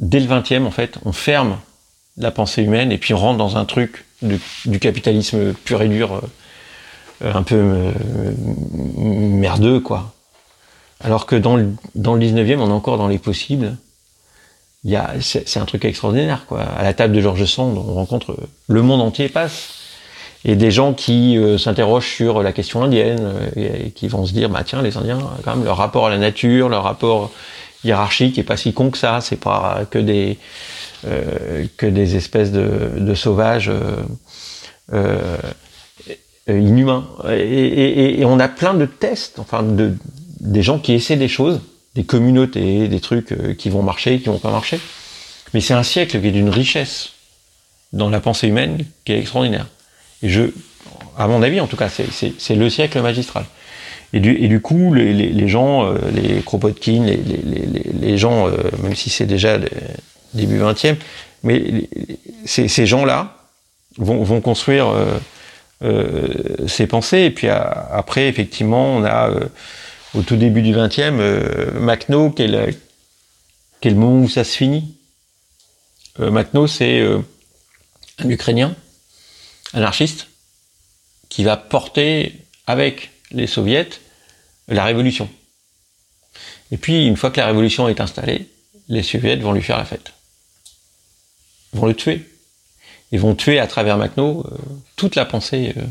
C: Dès le 20e, en fait, on ferme la pensée humaine et puis on rentre dans un truc du, capitalisme pur et dur, un peu euh, merdeux, quoi. Alors que dans le, dans le 19e, on est encore dans les possibles. C'est, un truc extraordinaire, quoi. À la table de Georges Sand, on rencontre euh, le monde entier passe. Et des gens qui euh, s'interrogent sur la question indienne euh, et, qui vont se dire, bah tiens, les Indiens, quand même, leur rapport à la nature, leur rapport hiérarchique est pas si con que ça. C'est pas que des euh, espèces de, sauvages euh, euh, inhumains. Et, et- et on a plein de tests, enfin, de, des gens qui essaient des choses, des communautés, des trucs euh, qui vont marcher, qui vont pas marcher. Mais c'est un siècle qui est d'une richesse dans la pensée humaine qui est extraordinaire. Et je, à mon avis, en tout cas, c'est- le siècle magistral. Et du, et du coup, les, les, les gens, euh, les Kropotkin, les, les, gens, euh, même si c'est déjà début 20e, mais ces, ces gens-là vont, vont construire euh, euh, ces pensées. Et puis après, effectivement, on a euh, au tout début du 20e, euh, Makhno, qui est, le, moment où ça se finit? Euh, Makhno, c'est euh, un Ukrainien, anarchiste, qui va porter avec les soviets la révolution. Et puis, une fois que la révolution est installée, les soviets vont lui faire la fête. Ils vont le tuer. Ils vont tuer à travers Makhno euh, toute la pensée euh,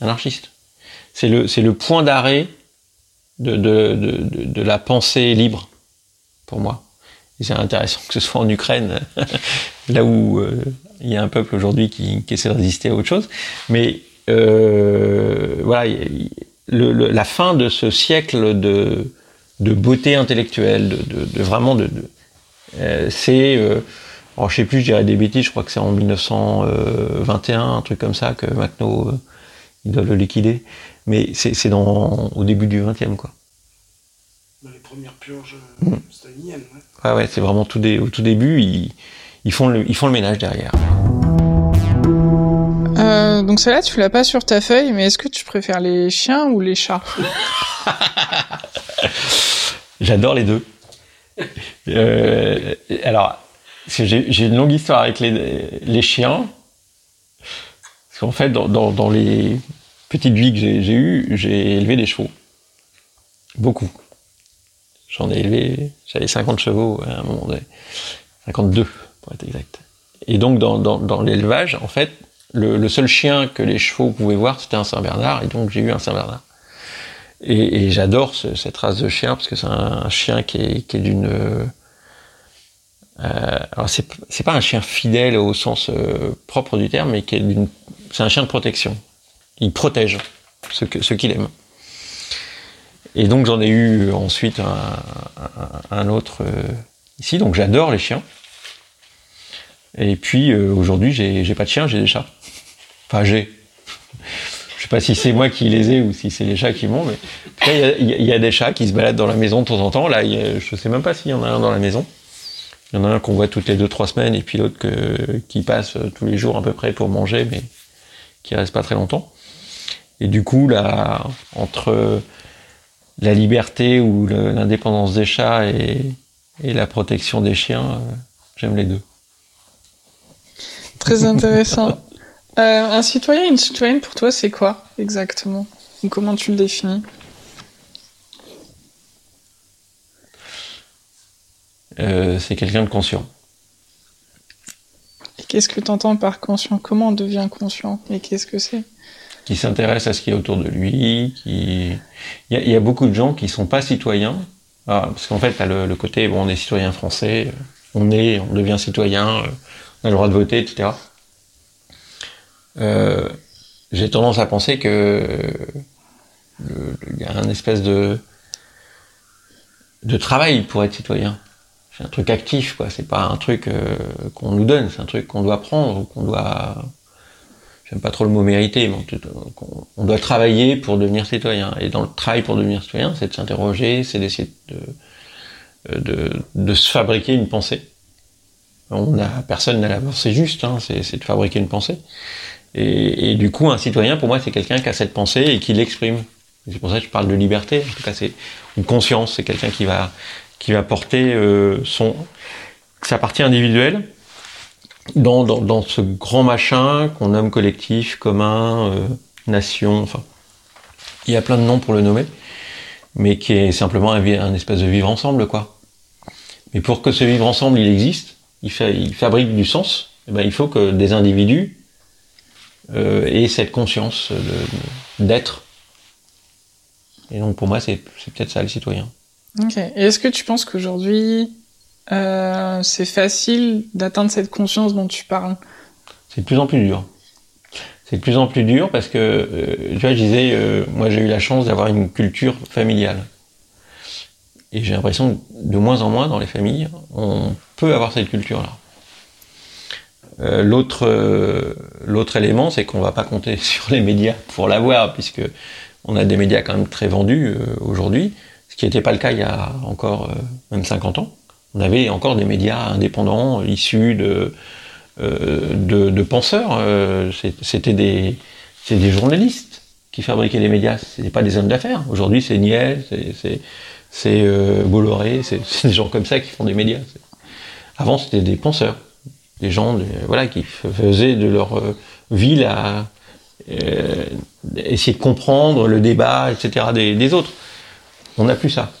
C: anarchiste. C'est le, le point d'arrêt de, de, de, la pensée libre, pour moi. Et c'est intéressant que ce soit en Ukraine, là où euh, il y a un peuple aujourd'hui qui, essaie de résister à autre chose. Mais voilà, la fin de ce siècle de, de beauté intellectuelle, de, de, de vraiment de, c'est, alors je sais plus, je dirais des bêtises, je crois que c'est en 1921, un truc comme ça, que Makhno, euh, ils doivent le liquider. Mais c'est c'est dans au début du 20e, quoi.
B: Dans les premières purges
C: Mm.
B: staliniennes. ouais.
C: Ouais, ouais, c'est vraiment tout au tout début, ils, ils, font le, ils font le ménage derrière.
A: Euh, donc celle-là, tu l'as pas sur ta feuille, mais est-ce que tu préfères les chiens ou les chats?
C: J'adore les deux. Euh, alors, j'ai une longue histoire avec les, chiens. Parce qu'en fait, dans, les petites vies que j'ai eues, j'ai élevé des chevaux. Beaucoup. J'en ai élevé, j'avais 50 chevaux à un moment donné. 52, pour être exact. Et donc, dans, l'élevage, en fait, le, seul chien que les chevaux pouvaient voir, c'était un Saint-Bernard, et donc j'ai eu un Saint-Bernard. Et, et j'adore ce- cette race de chien parce que c'est un, chien qui est d'une. Euh, alors c'est c'est pas un chien fidèle au sens euh, propre du terme, mais qui est d'une. C'est un chien de protection. Il protège ce que ce qu'il aime. Et donc j'en ai eu ensuite un, un, un autre euh, ici. Donc j'adore les chiens. Et puis euh, aujourd'hui j'ai j'ai pas de chien, j'ai des chats. Enfin j'ai. Je sais pas si c'est moi qui les ai ou si c'est les chats qui m'ont, mais il y a- des chats qui se baladent dans la maison de temps en temps. Là, a- je sais même pas s'il y en a un dans la maison. Il y en a un qu'on voit toutes les deux trois semaines et puis l'autre que- qui passe euh, tous les jours à peu près pour manger, mais qui reste pas très longtemps. Et du coup, là, entre la liberté ou l'indépendance des chats et, et la protection des chiens, euh, j'aime les deux.
A: Très intéressant. Euh, un citoyen, une citoyenne, pour toi, c'est quoi exactement? Ou comment tu le définis?
C: Euh, c'est quelqu'un de conscient.
A: Et qu'est-ce que tu entends par conscient? Comment on devient conscient? Et qu'est-ce que c'est?
C: Qui s'intéresse à ce qui est autour de lui, qui... Il y a, il y a beaucoup de gens qui sont pas citoyens, Ah, parce qu'en fait, t'as le, le côté, bon, on est citoyen français, euh, on est, on devient citoyen, euh, on a le droit de voter, etc. Euh, J'ai tendance à penser que il y a un espèce de de travail pour être citoyen. C'est un truc actif, quoi. C'est pas un truc euh, qu'on nous donne, c'est un truc qu'on doit prendre, qu'on doit j'aime pas trop le mot mériter, mais on doit travailler pour devenir citoyen. Et dans le travail pour devenir citoyen, c'est de s'interroger, c'est d'essayer de, de, de se fabriquer une pensée. On a, personne n'a la pensée juste, hein, c'est de fabriquer une pensée. Et, du coup, un citoyen, pour moi, c'est quelqu'un qui a cette pensée et qui l'exprime. C'est pour ça que je parle de liberté. En tout cas, c'est une conscience. C'est quelqu'un qui va qui va porter euh, son sa partie individuelle dans, dans, ce grand machin qu'on nomme collectif, commun, euh, nation. Enfin, il y a plein de noms pour le nommer, mais qui est simplement un, un espèce de vivre ensemble, quoi. Mais pour que ce vivre ensemble, il existe, il, fabrique du sens. Eh ben, il faut que des individus euh, aient cette conscience d'être. Et donc pour moi, c'est peut-être ça le citoyen.
A: Ok. Est-ce que tu penses qu'aujourd'hui, euh, c'est facile d'atteindre cette conscience dont tu parles?
C: C'est de plus en plus dur. C'est de plus en plus dur parce que, euh, tu vois, je disais, euh, moi j'ai eu la chance d'avoir une culture familiale. Et j'ai l'impression que de moins en moins dans les familles, on peut avoir cette culture-là. Euh, l'autre l'autre élément, c'est qu'on va pas compter sur les médias pour l'avoir, puisque on a des médias quand même très vendus aujourd'hui, ce qui n'était pas le cas il y a encore même 50 ans. On avait encore des médias indépendants issus de de, de, penseurs. C'était des des journalistes qui fabriquaient les médias. C'était pas des hommes d'affaires. Aujourd'hui, c'est Niel, c'est Bolloré, c'est des gens comme ça qui font des médias. Avant, c'était des penseurs des gens voilà, qui faisaient de leur euh, euh, essayer de comprendre le débat, etc. des, autres. On n'a plus ça.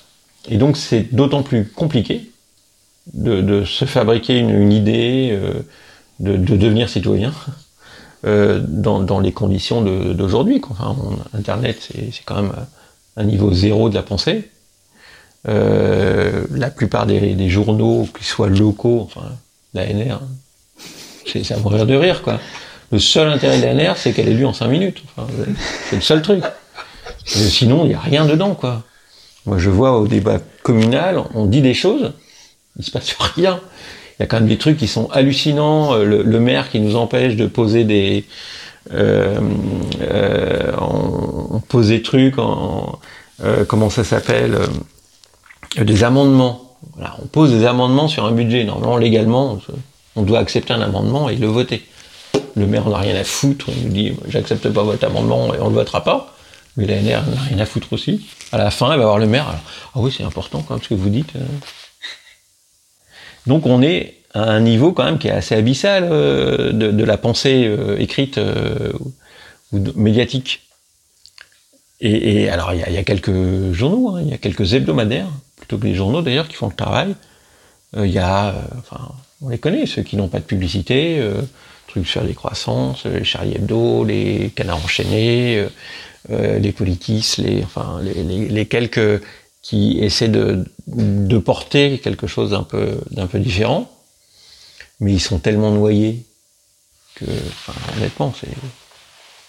C: Et donc c'est d'autant plus compliqué de, se fabriquer une, idée, euh, de, devenir citoyen dans, les conditions d'aujourd'hui. Enfin, Internet, c'est quand même un niveau zéro de la pensée. la plupart des, des journaux, qu'ils soient locaux, enfin l'ANR, c'est à mourir de rire, quoi. Le seul intérêt de l'ANR, c'est qu'elle est lue en 5 minutes. c'est le seul truc. sinon, il n'y a rien dedans, quoi. Moi, je vois au débat communal, on dit des choses, il se passe rien. Il y a quand même des trucs qui sont hallucinants. Euh, le, maire qui nous empêche de poser des, euh, euh, on, pose des trucs en, comment ça s'appelle, des amendements. On pose des amendements sur un budget. Normalement, légalement, on doit accepter un amendement et le voter. Le maire n'a rien à foutre, il nous dit j'accepte pas votre amendement et on le votera pas. Mais l'ANR n'a rien à foutre aussi. À la fin, il va voir le maire. ah oui, c'est important quand même ce que vous dites. Euh. Donc on est à un niveau quand même qui est assez abyssal euh, de, la pensée euh, écrite ou médiatique. Et, alors il y, a, quelques journaux, hein, il y a quelques hebdomadaires, plutôt que les journaux d'ailleurs, qui font le travail. Il y a, enfin, on les connaît, ceux qui n'ont pas de publicité, trucs sur les croissances, les Charlie Hebdo, les canards enchaînés, les politis, les, enfin, les, quelques qui essaient de, de porter quelque chose d'un peu, d'un peu différent, mais ils sont tellement noyés que, enfin, honnêtement, c'est,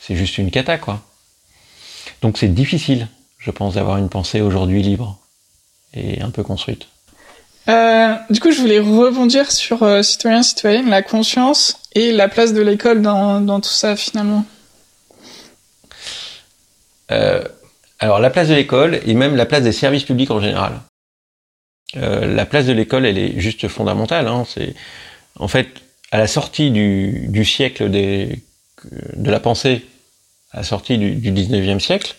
C: c'est juste une cata, quoi. Donc c'est difficile, je pense, d'avoir une pensée aujourd'hui libre et un peu construite.
A: Euh, du coup, je voulais rebondir sur euh, citoyen, citoyenne, la conscience et la place de l'école dans, dans, tout ça finalement.
C: Euh, alors la place de l'école et même la place des services publics en général. Euh, la place de l'école, elle est juste fondamentale. Hein. C'est en fait à la sortie du, siècle de la pensée, à la sortie du, du 19e siècle,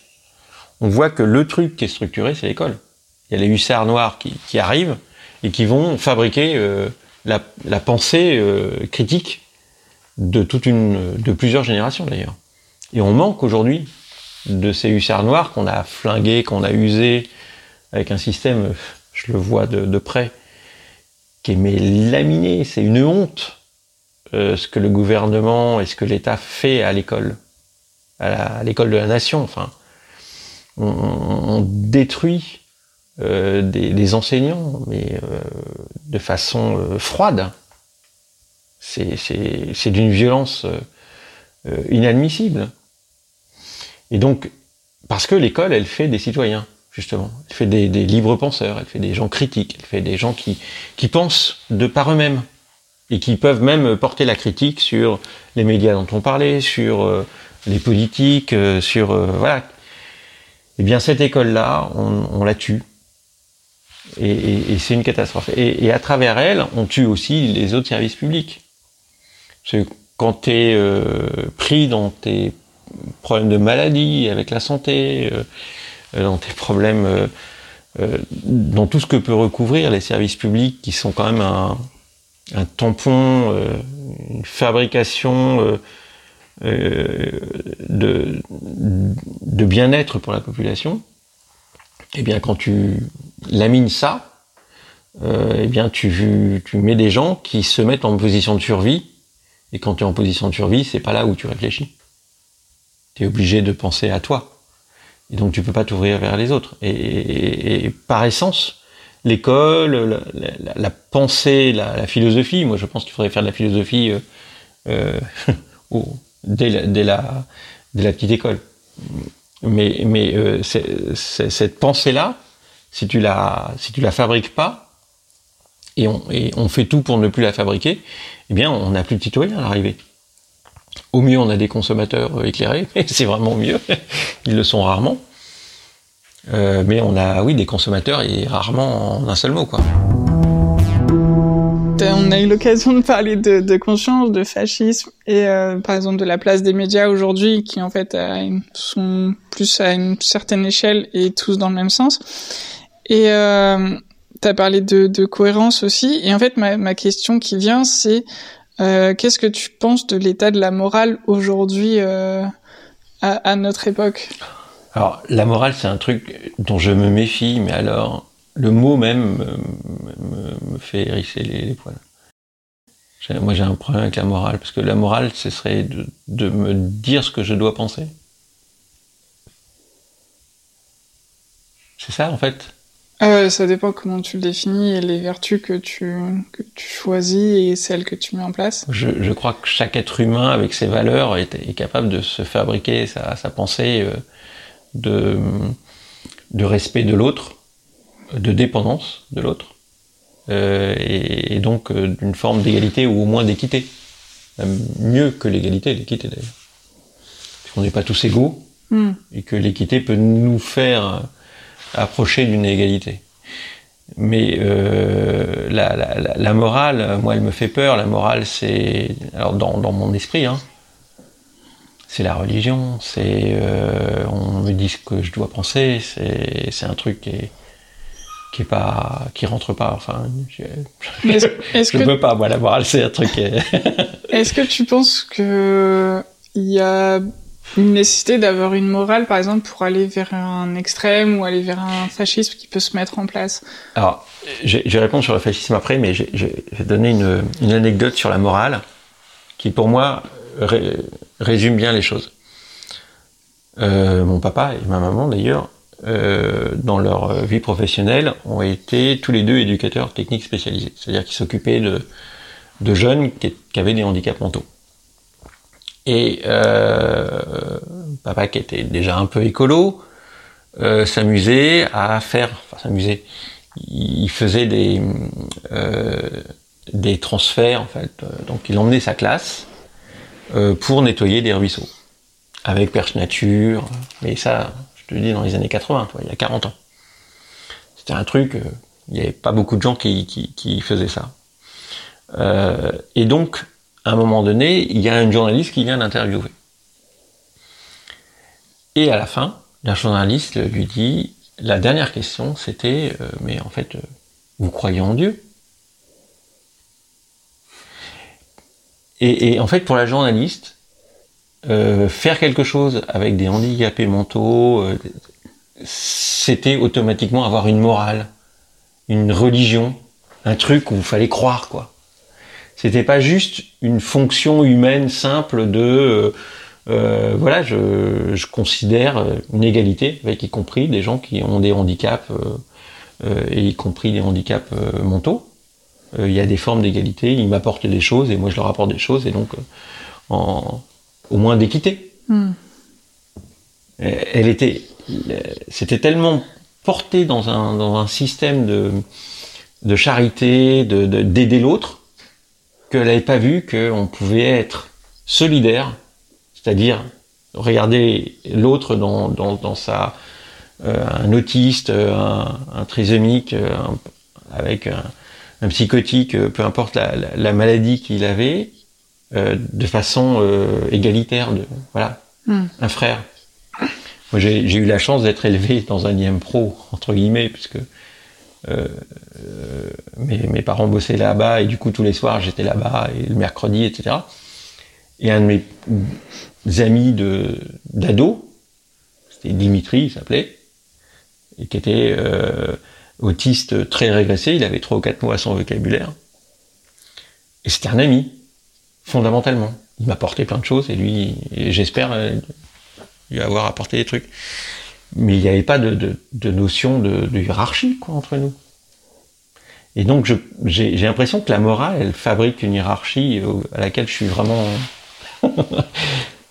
C: on voit que le truc qui est structuré, c'est l'école. Il y a les hussards noirs qui, arrivent et qui vont fabriquer euh, la, pensée critique de plusieurs générations d'ailleurs. Et on manque aujourd'hui de ces hussards noirs qu'on a flingués, qu'on a usés avec un système, je le vois de, près, qui est mais laminé. C'est une honte euh, ce que le gouvernement et ce que l'État fait à l'école, à l'école de la nation. Enfin, on, détruit euh, des, enseignants, mais euh, de façon froide. C'est d'une violence inadmissible. Et donc, parce que l'école, elle fait des citoyens, justement. Elle fait des, libres penseurs, elle fait des gens critiques, elle fait des gens qui, qui pensent de par eux-mêmes et qui peuvent même porter la critique sur les médias dont on parlait, sur les politiques, sur voilà. Eh bien, cette école-là, on, la tue Et, c'est une catastrophe. Et, à travers elle, on tue aussi les autres services publics. Parce que quand tu es euh, pris dans tes problèmes de maladie, avec la santé, euh, dans tes problèmes, euh, dans tout ce que peut recouvrir les services publics, qui sont quand même un, tampon, une fabrication de, bien-être pour la population, eh bien, quand tu lamines ça, euh, eh bien, tu, tu mets des gens qui se mettent en position de survie. Et quand tu es en position de survie, c'est pas là où tu réfléchis. Tu es obligé de penser à toi. Et donc, tu peux pas t'ouvrir vers les autres. Et, par essence, l'école, la, pensée, la, philosophie, moi, je pense qu'il faudrait faire de la philosophie euh, euh, dès, la, la petite école mais, mais euh, cette pensée-là, si tu la, si tu la fabriques pas, et on, et fait tout pour ne plus la fabriquer, eh bien, on n'a plus de citoyens à l'arrivée. Au mieux, on a des consommateurs euh, éclairés, mais c'est vraiment mieux. Ils le sont rarement. Euh, mais on a, oui, des consommateurs et rarement en un seul mot, quoi.
A: On a eu l'occasion de parler de, conscience, de fascisme et euh, par exemple de la place des médias aujourd'hui qui en fait sont plus à une certaine échelle et tous dans le même sens. Et euh, tu as parlé de, cohérence aussi. Et en fait ma, question qui vient c'est euh, qu'est-ce que tu penses de l'état de la morale aujourd'hui euh, à, notre époque?
C: Alors la morale c'est un truc dont je me méfie, mais alors le mot même me, fait hérisser les, poils. Moi, j'ai un problème avec la morale, parce que la morale, ce serait de, me dire ce que je dois penser. C'est ça, en fait?
A: Euh, ça dépend comment tu le définis et les vertus que tu, que tu choisis et celles que tu mets en place.
C: Je, crois que chaque être humain, avec ses valeurs, est, capable de se fabriquer sa, sa pensée euh, de, de respect de l'autre, de dépendance de l'autre, euh, et, donc euh, d'une forme d'égalité ou au moins d'équité. mieux que l'égalité, l'équité d'ailleurs. Parce qu'on n'est pas tous égaux, hmm. et que l'équité peut nous faire approcher d'une égalité. Mais euh, la, la, la, morale, moi, elle me fait peur. La morale, c'est alors dans, dans mon esprit, hein, c'est la religion. C'est euh, on me dit ce que je dois penser. C'est c'est un truc qui est qui est pas qui rentre pas enfin je, ne peux pas moi la morale c'est un truc
A: est-ce que tu penses que il y a une nécessité d'avoir une morale par exemple pour aller vers un extrême ou aller vers un fascisme qui peut se mettre en place
C: alors je vais répondre sur le fascisme après mais je vais donner une, anecdote sur la morale qui pour moi résume bien les choses euh, mon papa et ma maman d'ailleurs euh, dans leur vie professionnelle, ont été tous les deux éducateurs techniques spécialisés. C'est-à-dire qu'ils s'occupaient de jeunes qui, avaient des handicaps mentaux. Et euh, papa, qui était déjà un peu écolo, euh, s'amusait à faire, enfin s'amusait, il faisait des euh, des transferts en fait. Donc il emmenait sa classe euh, pour nettoyer des ruisseaux avec perche nature, mais ça je te dis dans les années 80, il y a 40 ans. C'était un truc, euh, il n'y avait pas beaucoup de gens qui, qui, faisaient ça. Euh, et donc, à un moment donné, il y a un journaliste qui vient l'interviewer. Et à la fin, la journaliste lui dit, la dernière question, c'était, euh, mais en fait, vous croyez en Dieu? Et, en fait, pour la journaliste, euh, faire quelque chose avec des handicapés mentaux, euh, c'était automatiquement avoir une morale, une religion, un truc où il fallait croire quoi. C'était pas juste une fonction humaine simple de euh, voilà, je, je, considère une égalité avec y compris des gens qui ont des handicaps et y compris des handicaps mentaux. Il y a des formes d'égalité, ils m'apportent des choses et moi je leur apporte des choses et donc en, au moins d'équité. Hmm. Elle était, c'était tellement porté dans un, dans un système de, de charité, de, d'aider l'autre, qu'elle n'avait pas vu qu'on pouvait être solidaire, c'est-à-dire regarder l'autre dans, dans, dans, sa, un autiste, un, trisomique, avec un, psychotique, peu importe la, maladie qu'il avait, de façon égalitaire, de, voilà, hmm. un frère. Moi, j'ai eu la chance d'être élevé dans un IM pro, entre guillemets, puisque euh, euh, mes, mes, parents bossaient là-bas et du coup tous les soirs j'étais là-bas et le mercredi, etc. Et un de mes amis d'ado, c'était Dimitri, il s'appelait, et qui était euh, autiste très régressé, il avait trois ou quatre mots à son vocabulaire. Et c'était un ami, fondamentalement. Il m'apportait plein de choses et lui, j'espère lui avoir apporté des trucs mais il n'y avait pas de, notion de, hiérarchie quoi, entre nous. Et donc j'ai l'impression que la morale, elle fabrique une hiérarchie à laquelle je suis vraiment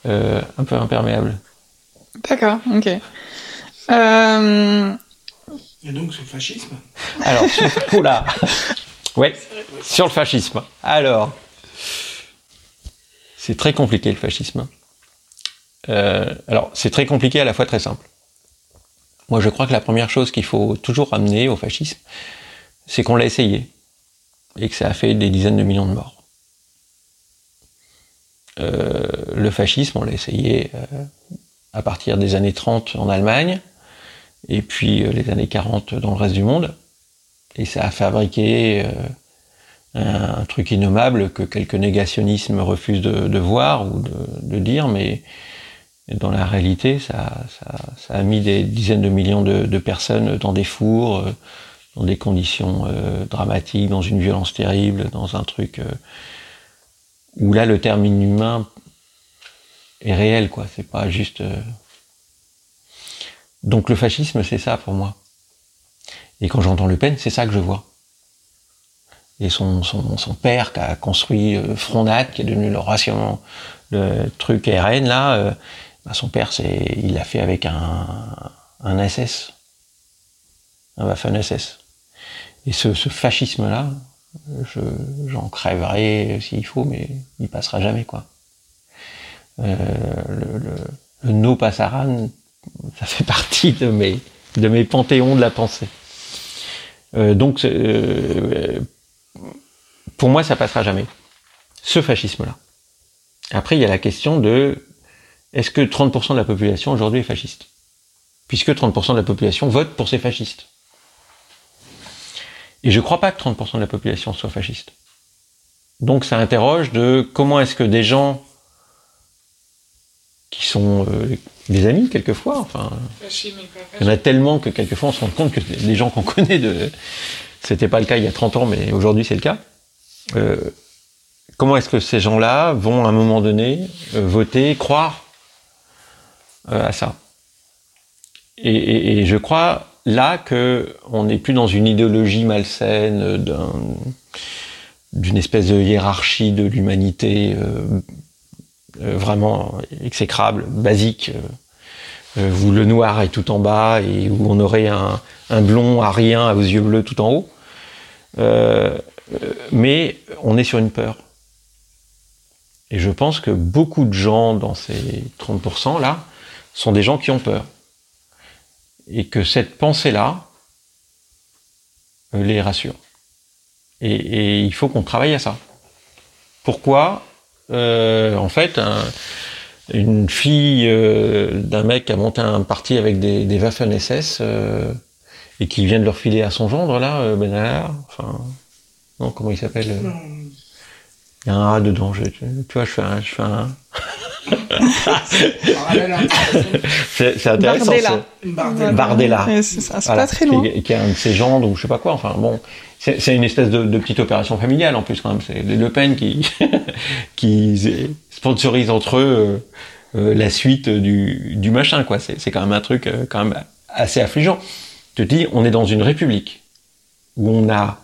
C: euh, un peu imperméable.
A: D'accord, ok.
B: Euh, Et donc sur le fascisme?
C: Alors, sur, là. ouais, sur le fascisme. Alors, c'est très compliqué le fascisme. Euh, alors, c'est très compliqué à la fois très simple. Moi, je crois que la première chose qu'il faut toujours ramener au fascisme, c'est qu'on l'a essayé et que ça a fait des dizaines de millions de morts. Euh, le fascisme, on l'a essayé euh, à partir des années 30 en Allemagne, et puis euh, les années 40 dans le reste du monde, et ça a fabriqué un, truc innommable que quelques négationnismes refusent de, voir ou de dire, mais dans la réalité, ça, ça, ça, a mis des dizaines de millions de, de personnes dans des fours, euh, dans des conditions euh, dramatiques, dans une violence terrible, dans un truc euh, où là le terme inhumain est réel, quoi. C'est pas juste. Donc le fascisme, c'est ça pour moi. Et quand j'entends Le Pen, c'est ça que je vois. Et son, son, son père qui a construit Fronat, qui est devenu le le truc RN là bah, son père, c'est, il l'a fait avec un, un SS, un Waffen SS. Et ce, ce fascisme-là, je, j'en crèverai s'il faut, mais il passera jamais, quoi. Euh, le, le, le, no passaran, ça fait partie de mes, de mes panthéons de la pensée. Euh, donc, euh, pour moi, ça passera jamais. Ce fascisme-là. Après, il y a la question de est-ce que 30% de la population aujourd'hui est fasciste? Puisque 30% de la population vote pour ces fascistes. Et je ne crois pas que 30% de la population soit fasciste. Donc ça interroge de comment est-ce que des gens qui sont euh, des amis quelquefois, enfin, il y en a tellement que quelquefois on se rend compte que les gens qu'on connaît de, c'était pas le cas il y a 30 ans, mais aujourd'hui c'est le cas. Euh, comment est-ce que ces gens-là vont à un moment donné euh, voter, croire à ça. Et, je crois là que on n'est plus dans une idéologie malsaine d'une espèce de hiérarchie de l'humanité euh, euh, vraiment exécrable, basique, où le noir est tout en bas et où on aurait un, un blond à rien aux yeux bleus tout en haut. mais on est sur une peur. Et je pense que beaucoup de gens dans ces 30% là sont des gens qui ont peur. Et que cette pensée-là euh, les rassure. Et, il faut qu'on travaille à ça. Pourquoi? Euh, En fait, une fille euh, d'un mec qui a monté un parti avec des, des Waffen SS et qui vient de leur filer à son gendre, là, Ben enfin, non, comment il s'appelle Il y a un A dedans, je, tu vois, je fais un... Je fais un c'est intéressant.
A: Bardella.
C: Bardella.
A: C'est pas très loin.
C: Qui, est un de ses gendres ou je sais pas quoi. Enfin bon, c'est une espèce de, petite opération familiale en plus quand même. C'est Le Pen qui, qui sponsorise entre eux euh, euh, la suite du, du machin quoi. C'est quand même un truc euh, quand même assez affligeant. Je te dis, on est dans une république où on a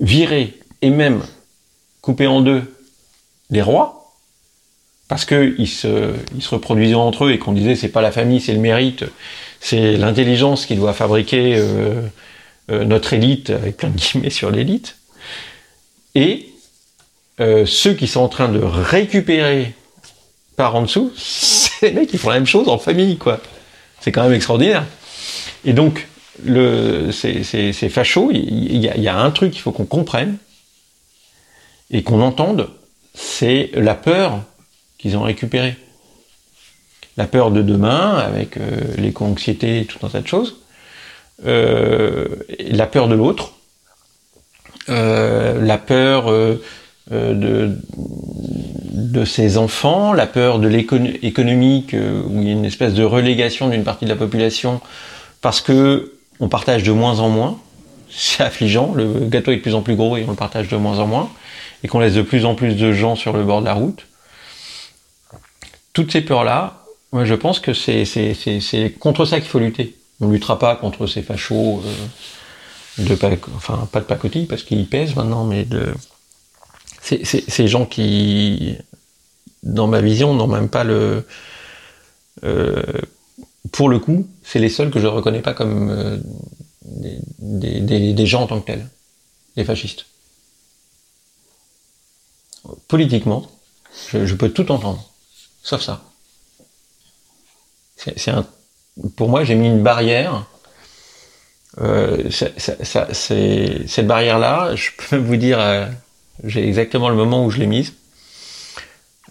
C: viré et même coupé en deux les rois parce qu'ils se, reproduisaient entre eux et qu'on disait c'est pas la famille, c'est le mérite, c'est l'intelligence qui doit fabriquer euh, euh, notre élite, avec plein de guillemets sur l'élite. Et euh, ceux qui sont en train de récupérer par en dessous, c'est les mecs qui font la même chose en famille, quoi. C'est quand même extraordinaire. Et donc, le, ces, ces, ces fachos, il y, a, il y a un truc qu'il faut qu'on comprenne et qu'on entende, c'est la peur qu'ils ont récupérée. La peur de demain, avec euh, l'éco-anxiété et tout un tas de choses. Euh, la peur de l'autre. Euh, la peur euh, de, ses enfants, la peur de l'économique, euh, où il y a une espèce de relégation d'une partie de la population parce que on partage de moins en moins. C'est affligeant, le gâteau est de plus en plus gros et on le partage de moins en moins, et qu'on laisse de plus en plus de gens sur le bord de la route. Toutes ces peurs-là, moi je pense que c'est contre ça qu'il faut lutter. On ne luttera pas contre ces fachos, euh, de, enfin pas de pacotille parce qu'ils pèsent maintenant, mais de ces gens qui, dans ma vision, n'ont même pas le... Euh, pour le coup, c'est les seuls que je reconnais pas comme euh, des, des, des, gens en tant que tels, les fascistes. Politiquement, je peux tout entendre, sauf ça. C'est un, pour moi, j'ai mis une barrière. Euh, ça, cette barrière-là, je peux vous dire, euh, j'ai exactement le moment où je l'ai mise.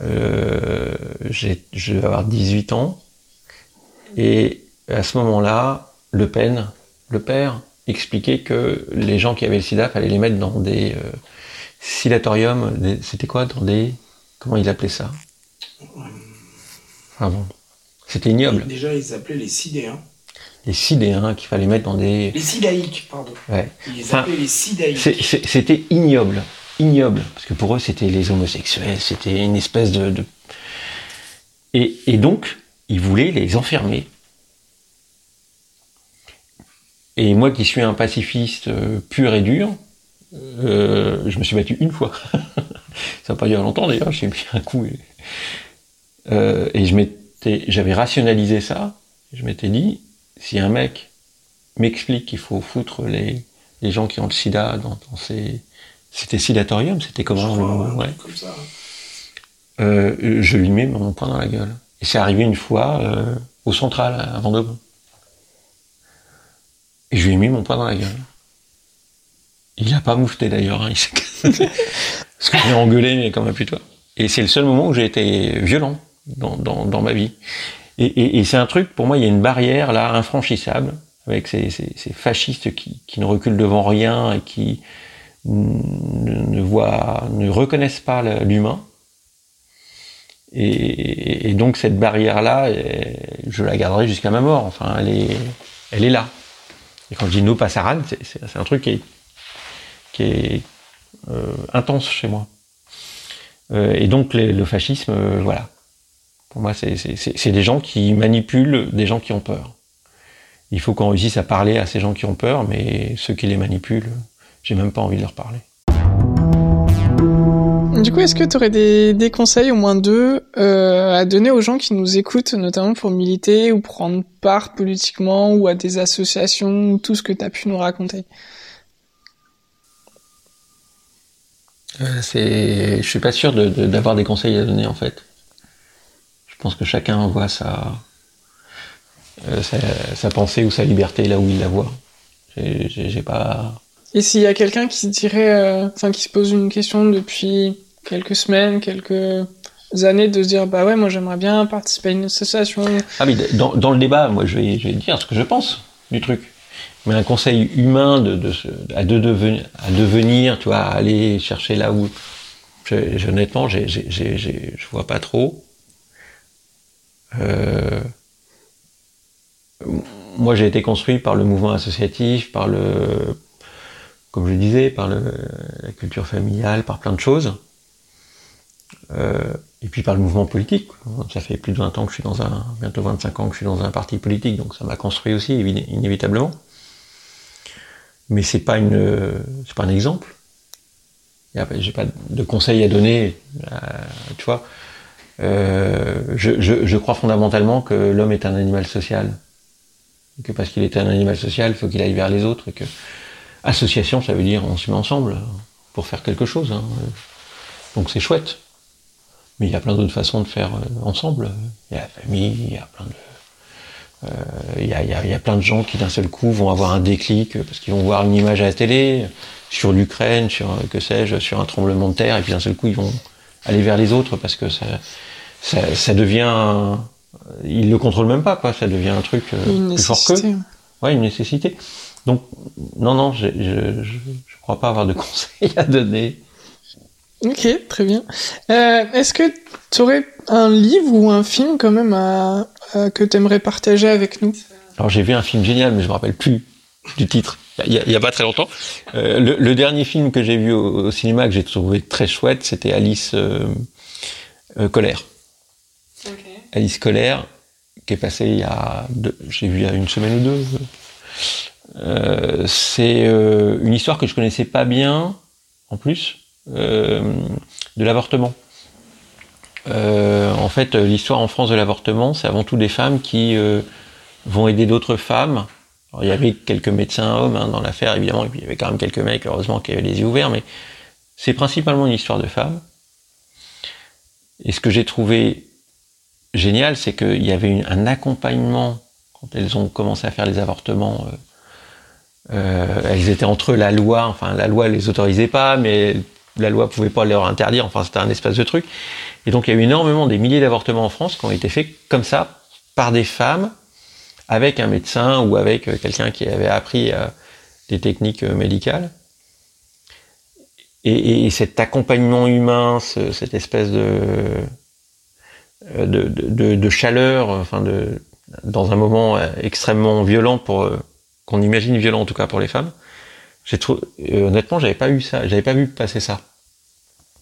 C: Euh, je vais avoir 18 ans. Et à ce moment-là, Le Pen, le père, expliquait que les gens qui avaient le sida, fallait les mettre dans des silatoriums. C'était quoi Dans des. Comment il appelait ça? Ah bon. C'était ignoble.
B: Déjà, ils appelaient les sidéens.
C: Les sidéens qu'il fallait mettre dans des.
B: Les sidaïques, pardon.
C: Ouais.
B: Ils appelaient les sidaïques.
C: C'était ignoble. Ignoble. Parce que pour eux, c'était les homosexuels. C'était une espèce de. de... Et, et donc, ils voulaient les enfermer. Et moi qui suis un pacifiste euh, pur et dur, euh, je me suis battu une fois. Ça n'a pas duré longtemps d'ailleurs, j'ai mis un coup. Et, euh, et je m'étais, j'avais rationalisé ça. Je m'étais dit, si un mec m'explique qu'il faut foutre les, les gens qui ont le sida dans, dans ces... C'était sidatorium, c'était comment le ouais. comme ça. Euh, je lui mets mon poing dans la gueule. Et c'est arrivé une fois euh, au central, à Vendôme. Et je lui ai mis mon poing dans la gueule. Il n'a pas moufté d'ailleurs, hein, parce que j'ai engueulé, mais comme un putois. Et c'est le seul moment où j'ai été violent dans, ma vie. Et, c'est un truc, pour moi, il y a une barrière là, infranchissable, avec ces, fascistes qui, ne reculent devant rien et qui ne, reconnaissent pas l'humain. Et, donc cette barrière-là, je la garderai jusqu'à ma mort. Enfin, elle est, là. Et quand je dis no passaran, c'est un truc qui est, euh, intense chez moi. Euh, et donc le fascisme, euh, voilà. Pour moi, c'est des gens qui manipulent des gens qui ont peur. Il faut qu'on réussisse à parler à ces gens qui ont peur, mais ceux qui les manipulent, j'ai même pas envie de leur parler.
A: Du coup, est-ce que tu aurais des, des, conseils, au moins deux, euh, à donner aux gens qui nous écoutent, notamment pour militer ou prendre part politiquement ou à des associations ou tout ce que tu as pu nous raconter?
C: Euh, Je suis pas sûr d'avoir de, des conseils à donner en fait. Je pense que chacun voit sa, euh, sa, sa, pensée ou sa liberté là où il la voit. J'ai pas.
A: Et s'il y a quelqu'un qui dirait, euh, enfin qui se pose une question depuis quelques semaines, quelques années de se dire bah ouais moi j'aimerais bien participer à une association.
C: Ah mais dans, dans le débat moi je vais, je vais dire ce que je pense du truc. Mais un conseil humain de, de, à, de devenir, à devenir, tu vois, à aller chercher là où. Je, honnêtement, j'ai, j'ai, j'ai, je vois pas trop. Euh, moi, j'ai été construit par le mouvement associatif, par le, comme je disais, par la culture familiale, par plein de choses. Euh, et puis par le mouvement politique. Ça fait plus de 20 ans que je suis dans un, bientôt 25 ans que je suis dans un parti politique, donc ça m'a construit aussi, inévitablement. Mais c'est pas une, c'est pas un exemple. J'ai pas de conseils à donner, euh, tu vois. Euh, je, je, je, crois fondamentalement que l'homme est un animal social. Que parce qu'il est un animal social, il faut qu'il aille vers les autres. Et que association, ça veut dire on se met ensemble pour faire quelque chose. Hein. Donc c'est chouette. Mais il y a plein d'autres façons de faire euh, ensemble. Il y a la famille, il y a plein de. Il y, a, y, a, y, a, plein de gens qui d'un seul coup vont avoir un déclic parce qu'ils vont voir une image à la télé sur l'Ukraine, sur que sais-je, sur un tremblement de terre, et puis d'un seul coup ils vont aller vers les autres parce que ça, ça, ça devient, ils le contrôlent même pas quoi, ça devient un truc
A: une
C: plus fort qu'eux. Ouais, une nécessité. Donc non non, je je, crois pas avoir de conseils à donner.
A: Ok, très bien. Euh, Est-ce que tu aurais un livre ou un film quand même à, à que tu aimerais partager avec nous?
C: Alors j'ai vu un film génial, mais je me rappelle plus du titre. Il y a, il y a pas très longtemps. Euh, le, le, dernier film que j'ai vu au, au, cinéma que j'ai trouvé très chouette, c'était Alice euh, euh, Colère. Okay. Alice Colère, qui est passé il y a, j'ai vu il y a une semaine ou deux. Euh, c'est une histoire que je connaissais pas bien, en plus de l'avortement. En fait, l'histoire en France de l'avortement, c'est avant tout des femmes qui vont aider d'autres femmes. Il y avait quelques médecins hommes dans l'affaire, évidemment, et puis il y avait quand même quelques mecs, heureusement, qui avaient les yeux ouverts, mais c'est principalement une histoire de femmes. Et ce que j'ai trouvé génial, c'est qu'il y avait un accompagnement quand elles ont commencé à faire les avortements. Euh, elles étaient entre la loi, enfin la loi les autorisait pas, mais la loi pouvait pas leur interdire, enfin c'était un espace de truc. Et donc il y a eu énormément des milliers d'avortements en France qui ont été faits comme ça, par des femmes, avec un médecin ou avec quelqu'un qui avait appris euh, des techniques euh, médicales. Et, et, cet accompagnement humain, ce, cette espèce de, de, chaleur, enfin de, dans un moment extrêmement violent pour qu'on imagine violent en tout cas pour les femmes, j'ai trouvé, euh, honnêtement, j'avais pas eu ça, j'avais pas vu passer ça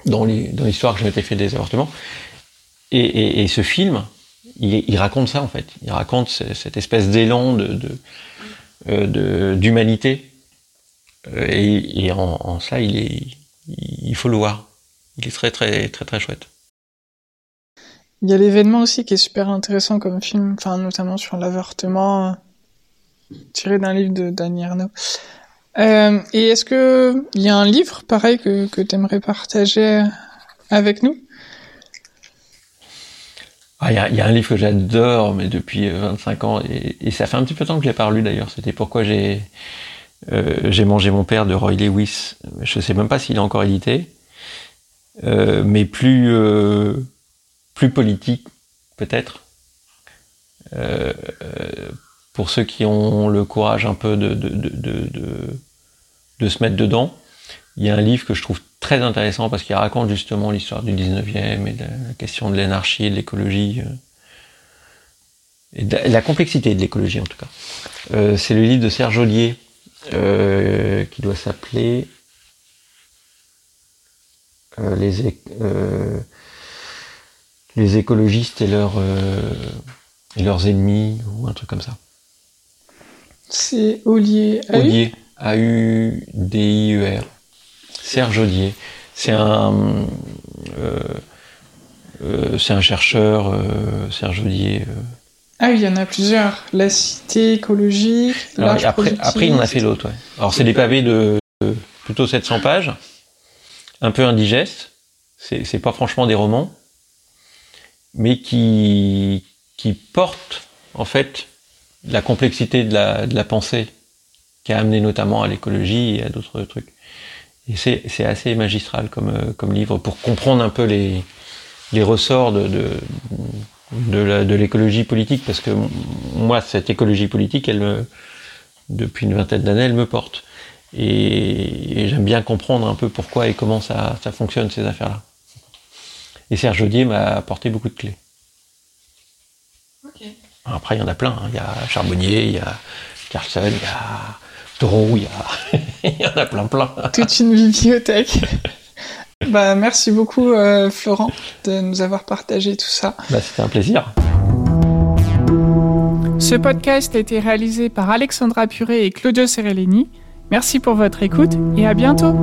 C: dans l'histoire que je m'étais fait des avortements. Et, ce film, il, raconte ça en fait. Il raconte cette espèce d'élan de d'humanité. De, euh, et, en, ça, il faut le voir. Il est très très très très chouette.
A: Il y a l'événement aussi qui est super intéressant comme film, enfin notamment sur l'avortement, tiré d'un livre de Daniel Arnaud. Euh, et est-ce que il y a un livre pareil que, que tu aimerais partager avec nous?
C: Ah, il, y a, un livre que j'adore, mais depuis 25 ans, et, ça fait un petit peu de temps que je l'ai pas lu d'ailleurs. C'était pourquoi j'ai euh, j'ai mangé mon père de Roy Lewis. Je sais même pas s'il est encore édité, euh, mais plus euh, plus politique peut-être. Euh, pour ceux qui ont le courage un peu de, de, de se mettre dedans. Il y a un livre que je trouve très intéressant parce qu'il raconte justement l'histoire du 19e et de la question de l'anarchie et de l'écologie. Et de la complexité de l'écologie en tout cas. Euh, c'est le livre de Serge Ollier euh, qui doit s'appeler euh, les, euh, les écologistes et, leurs et leurs ennemis ou un truc comme ça.
A: C'est Ollier.
C: Ollier. A-U-D-I-E-R. Serge Audier. C'est un, euh, euh, c'est un chercheur, euh, Serge Audier. Euh.
A: Ah oui, il y en a plusieurs. La cité écologique.
C: Alors, après, après, il en a fait d'autres. Ouais. Alors, c'est des pavés de, de, plutôt 700 pages, un peu indigestes. C'est, c'est pas franchement des romans, mais qui, qui portent, en fait, la complexité de la, de la pensée qui a amené notamment à l'écologie et à d'autres trucs. Et c'est assez magistral comme, euh, comme livre pour comprendre un peu les, les ressorts de, de, de l'écologie politique, parce que moi, cette écologie politique, elle me, depuis une vingtaine d'années, elle me porte. Et, et j'aime bien comprendre un peu pourquoi et comment ça, ça fonctionne, ces affaires-là. Et Serge Audier m'a apporté beaucoup de clés.
A: Okay.
C: Après, il y en a plein. Hein. Il y a Charbonnier, il y a Carlson, il y a Thoreau, il y, a... il y en a plein, plein.
A: Toute une bibliothèque. bah, merci beaucoup, euh, Florent, de nous avoir partagé tout ça.
C: Bah, C'était un plaisir.
A: Ce podcast a été réalisé par Alexandra Puré et Claudio Serellini. Merci pour votre écoute et à bientôt.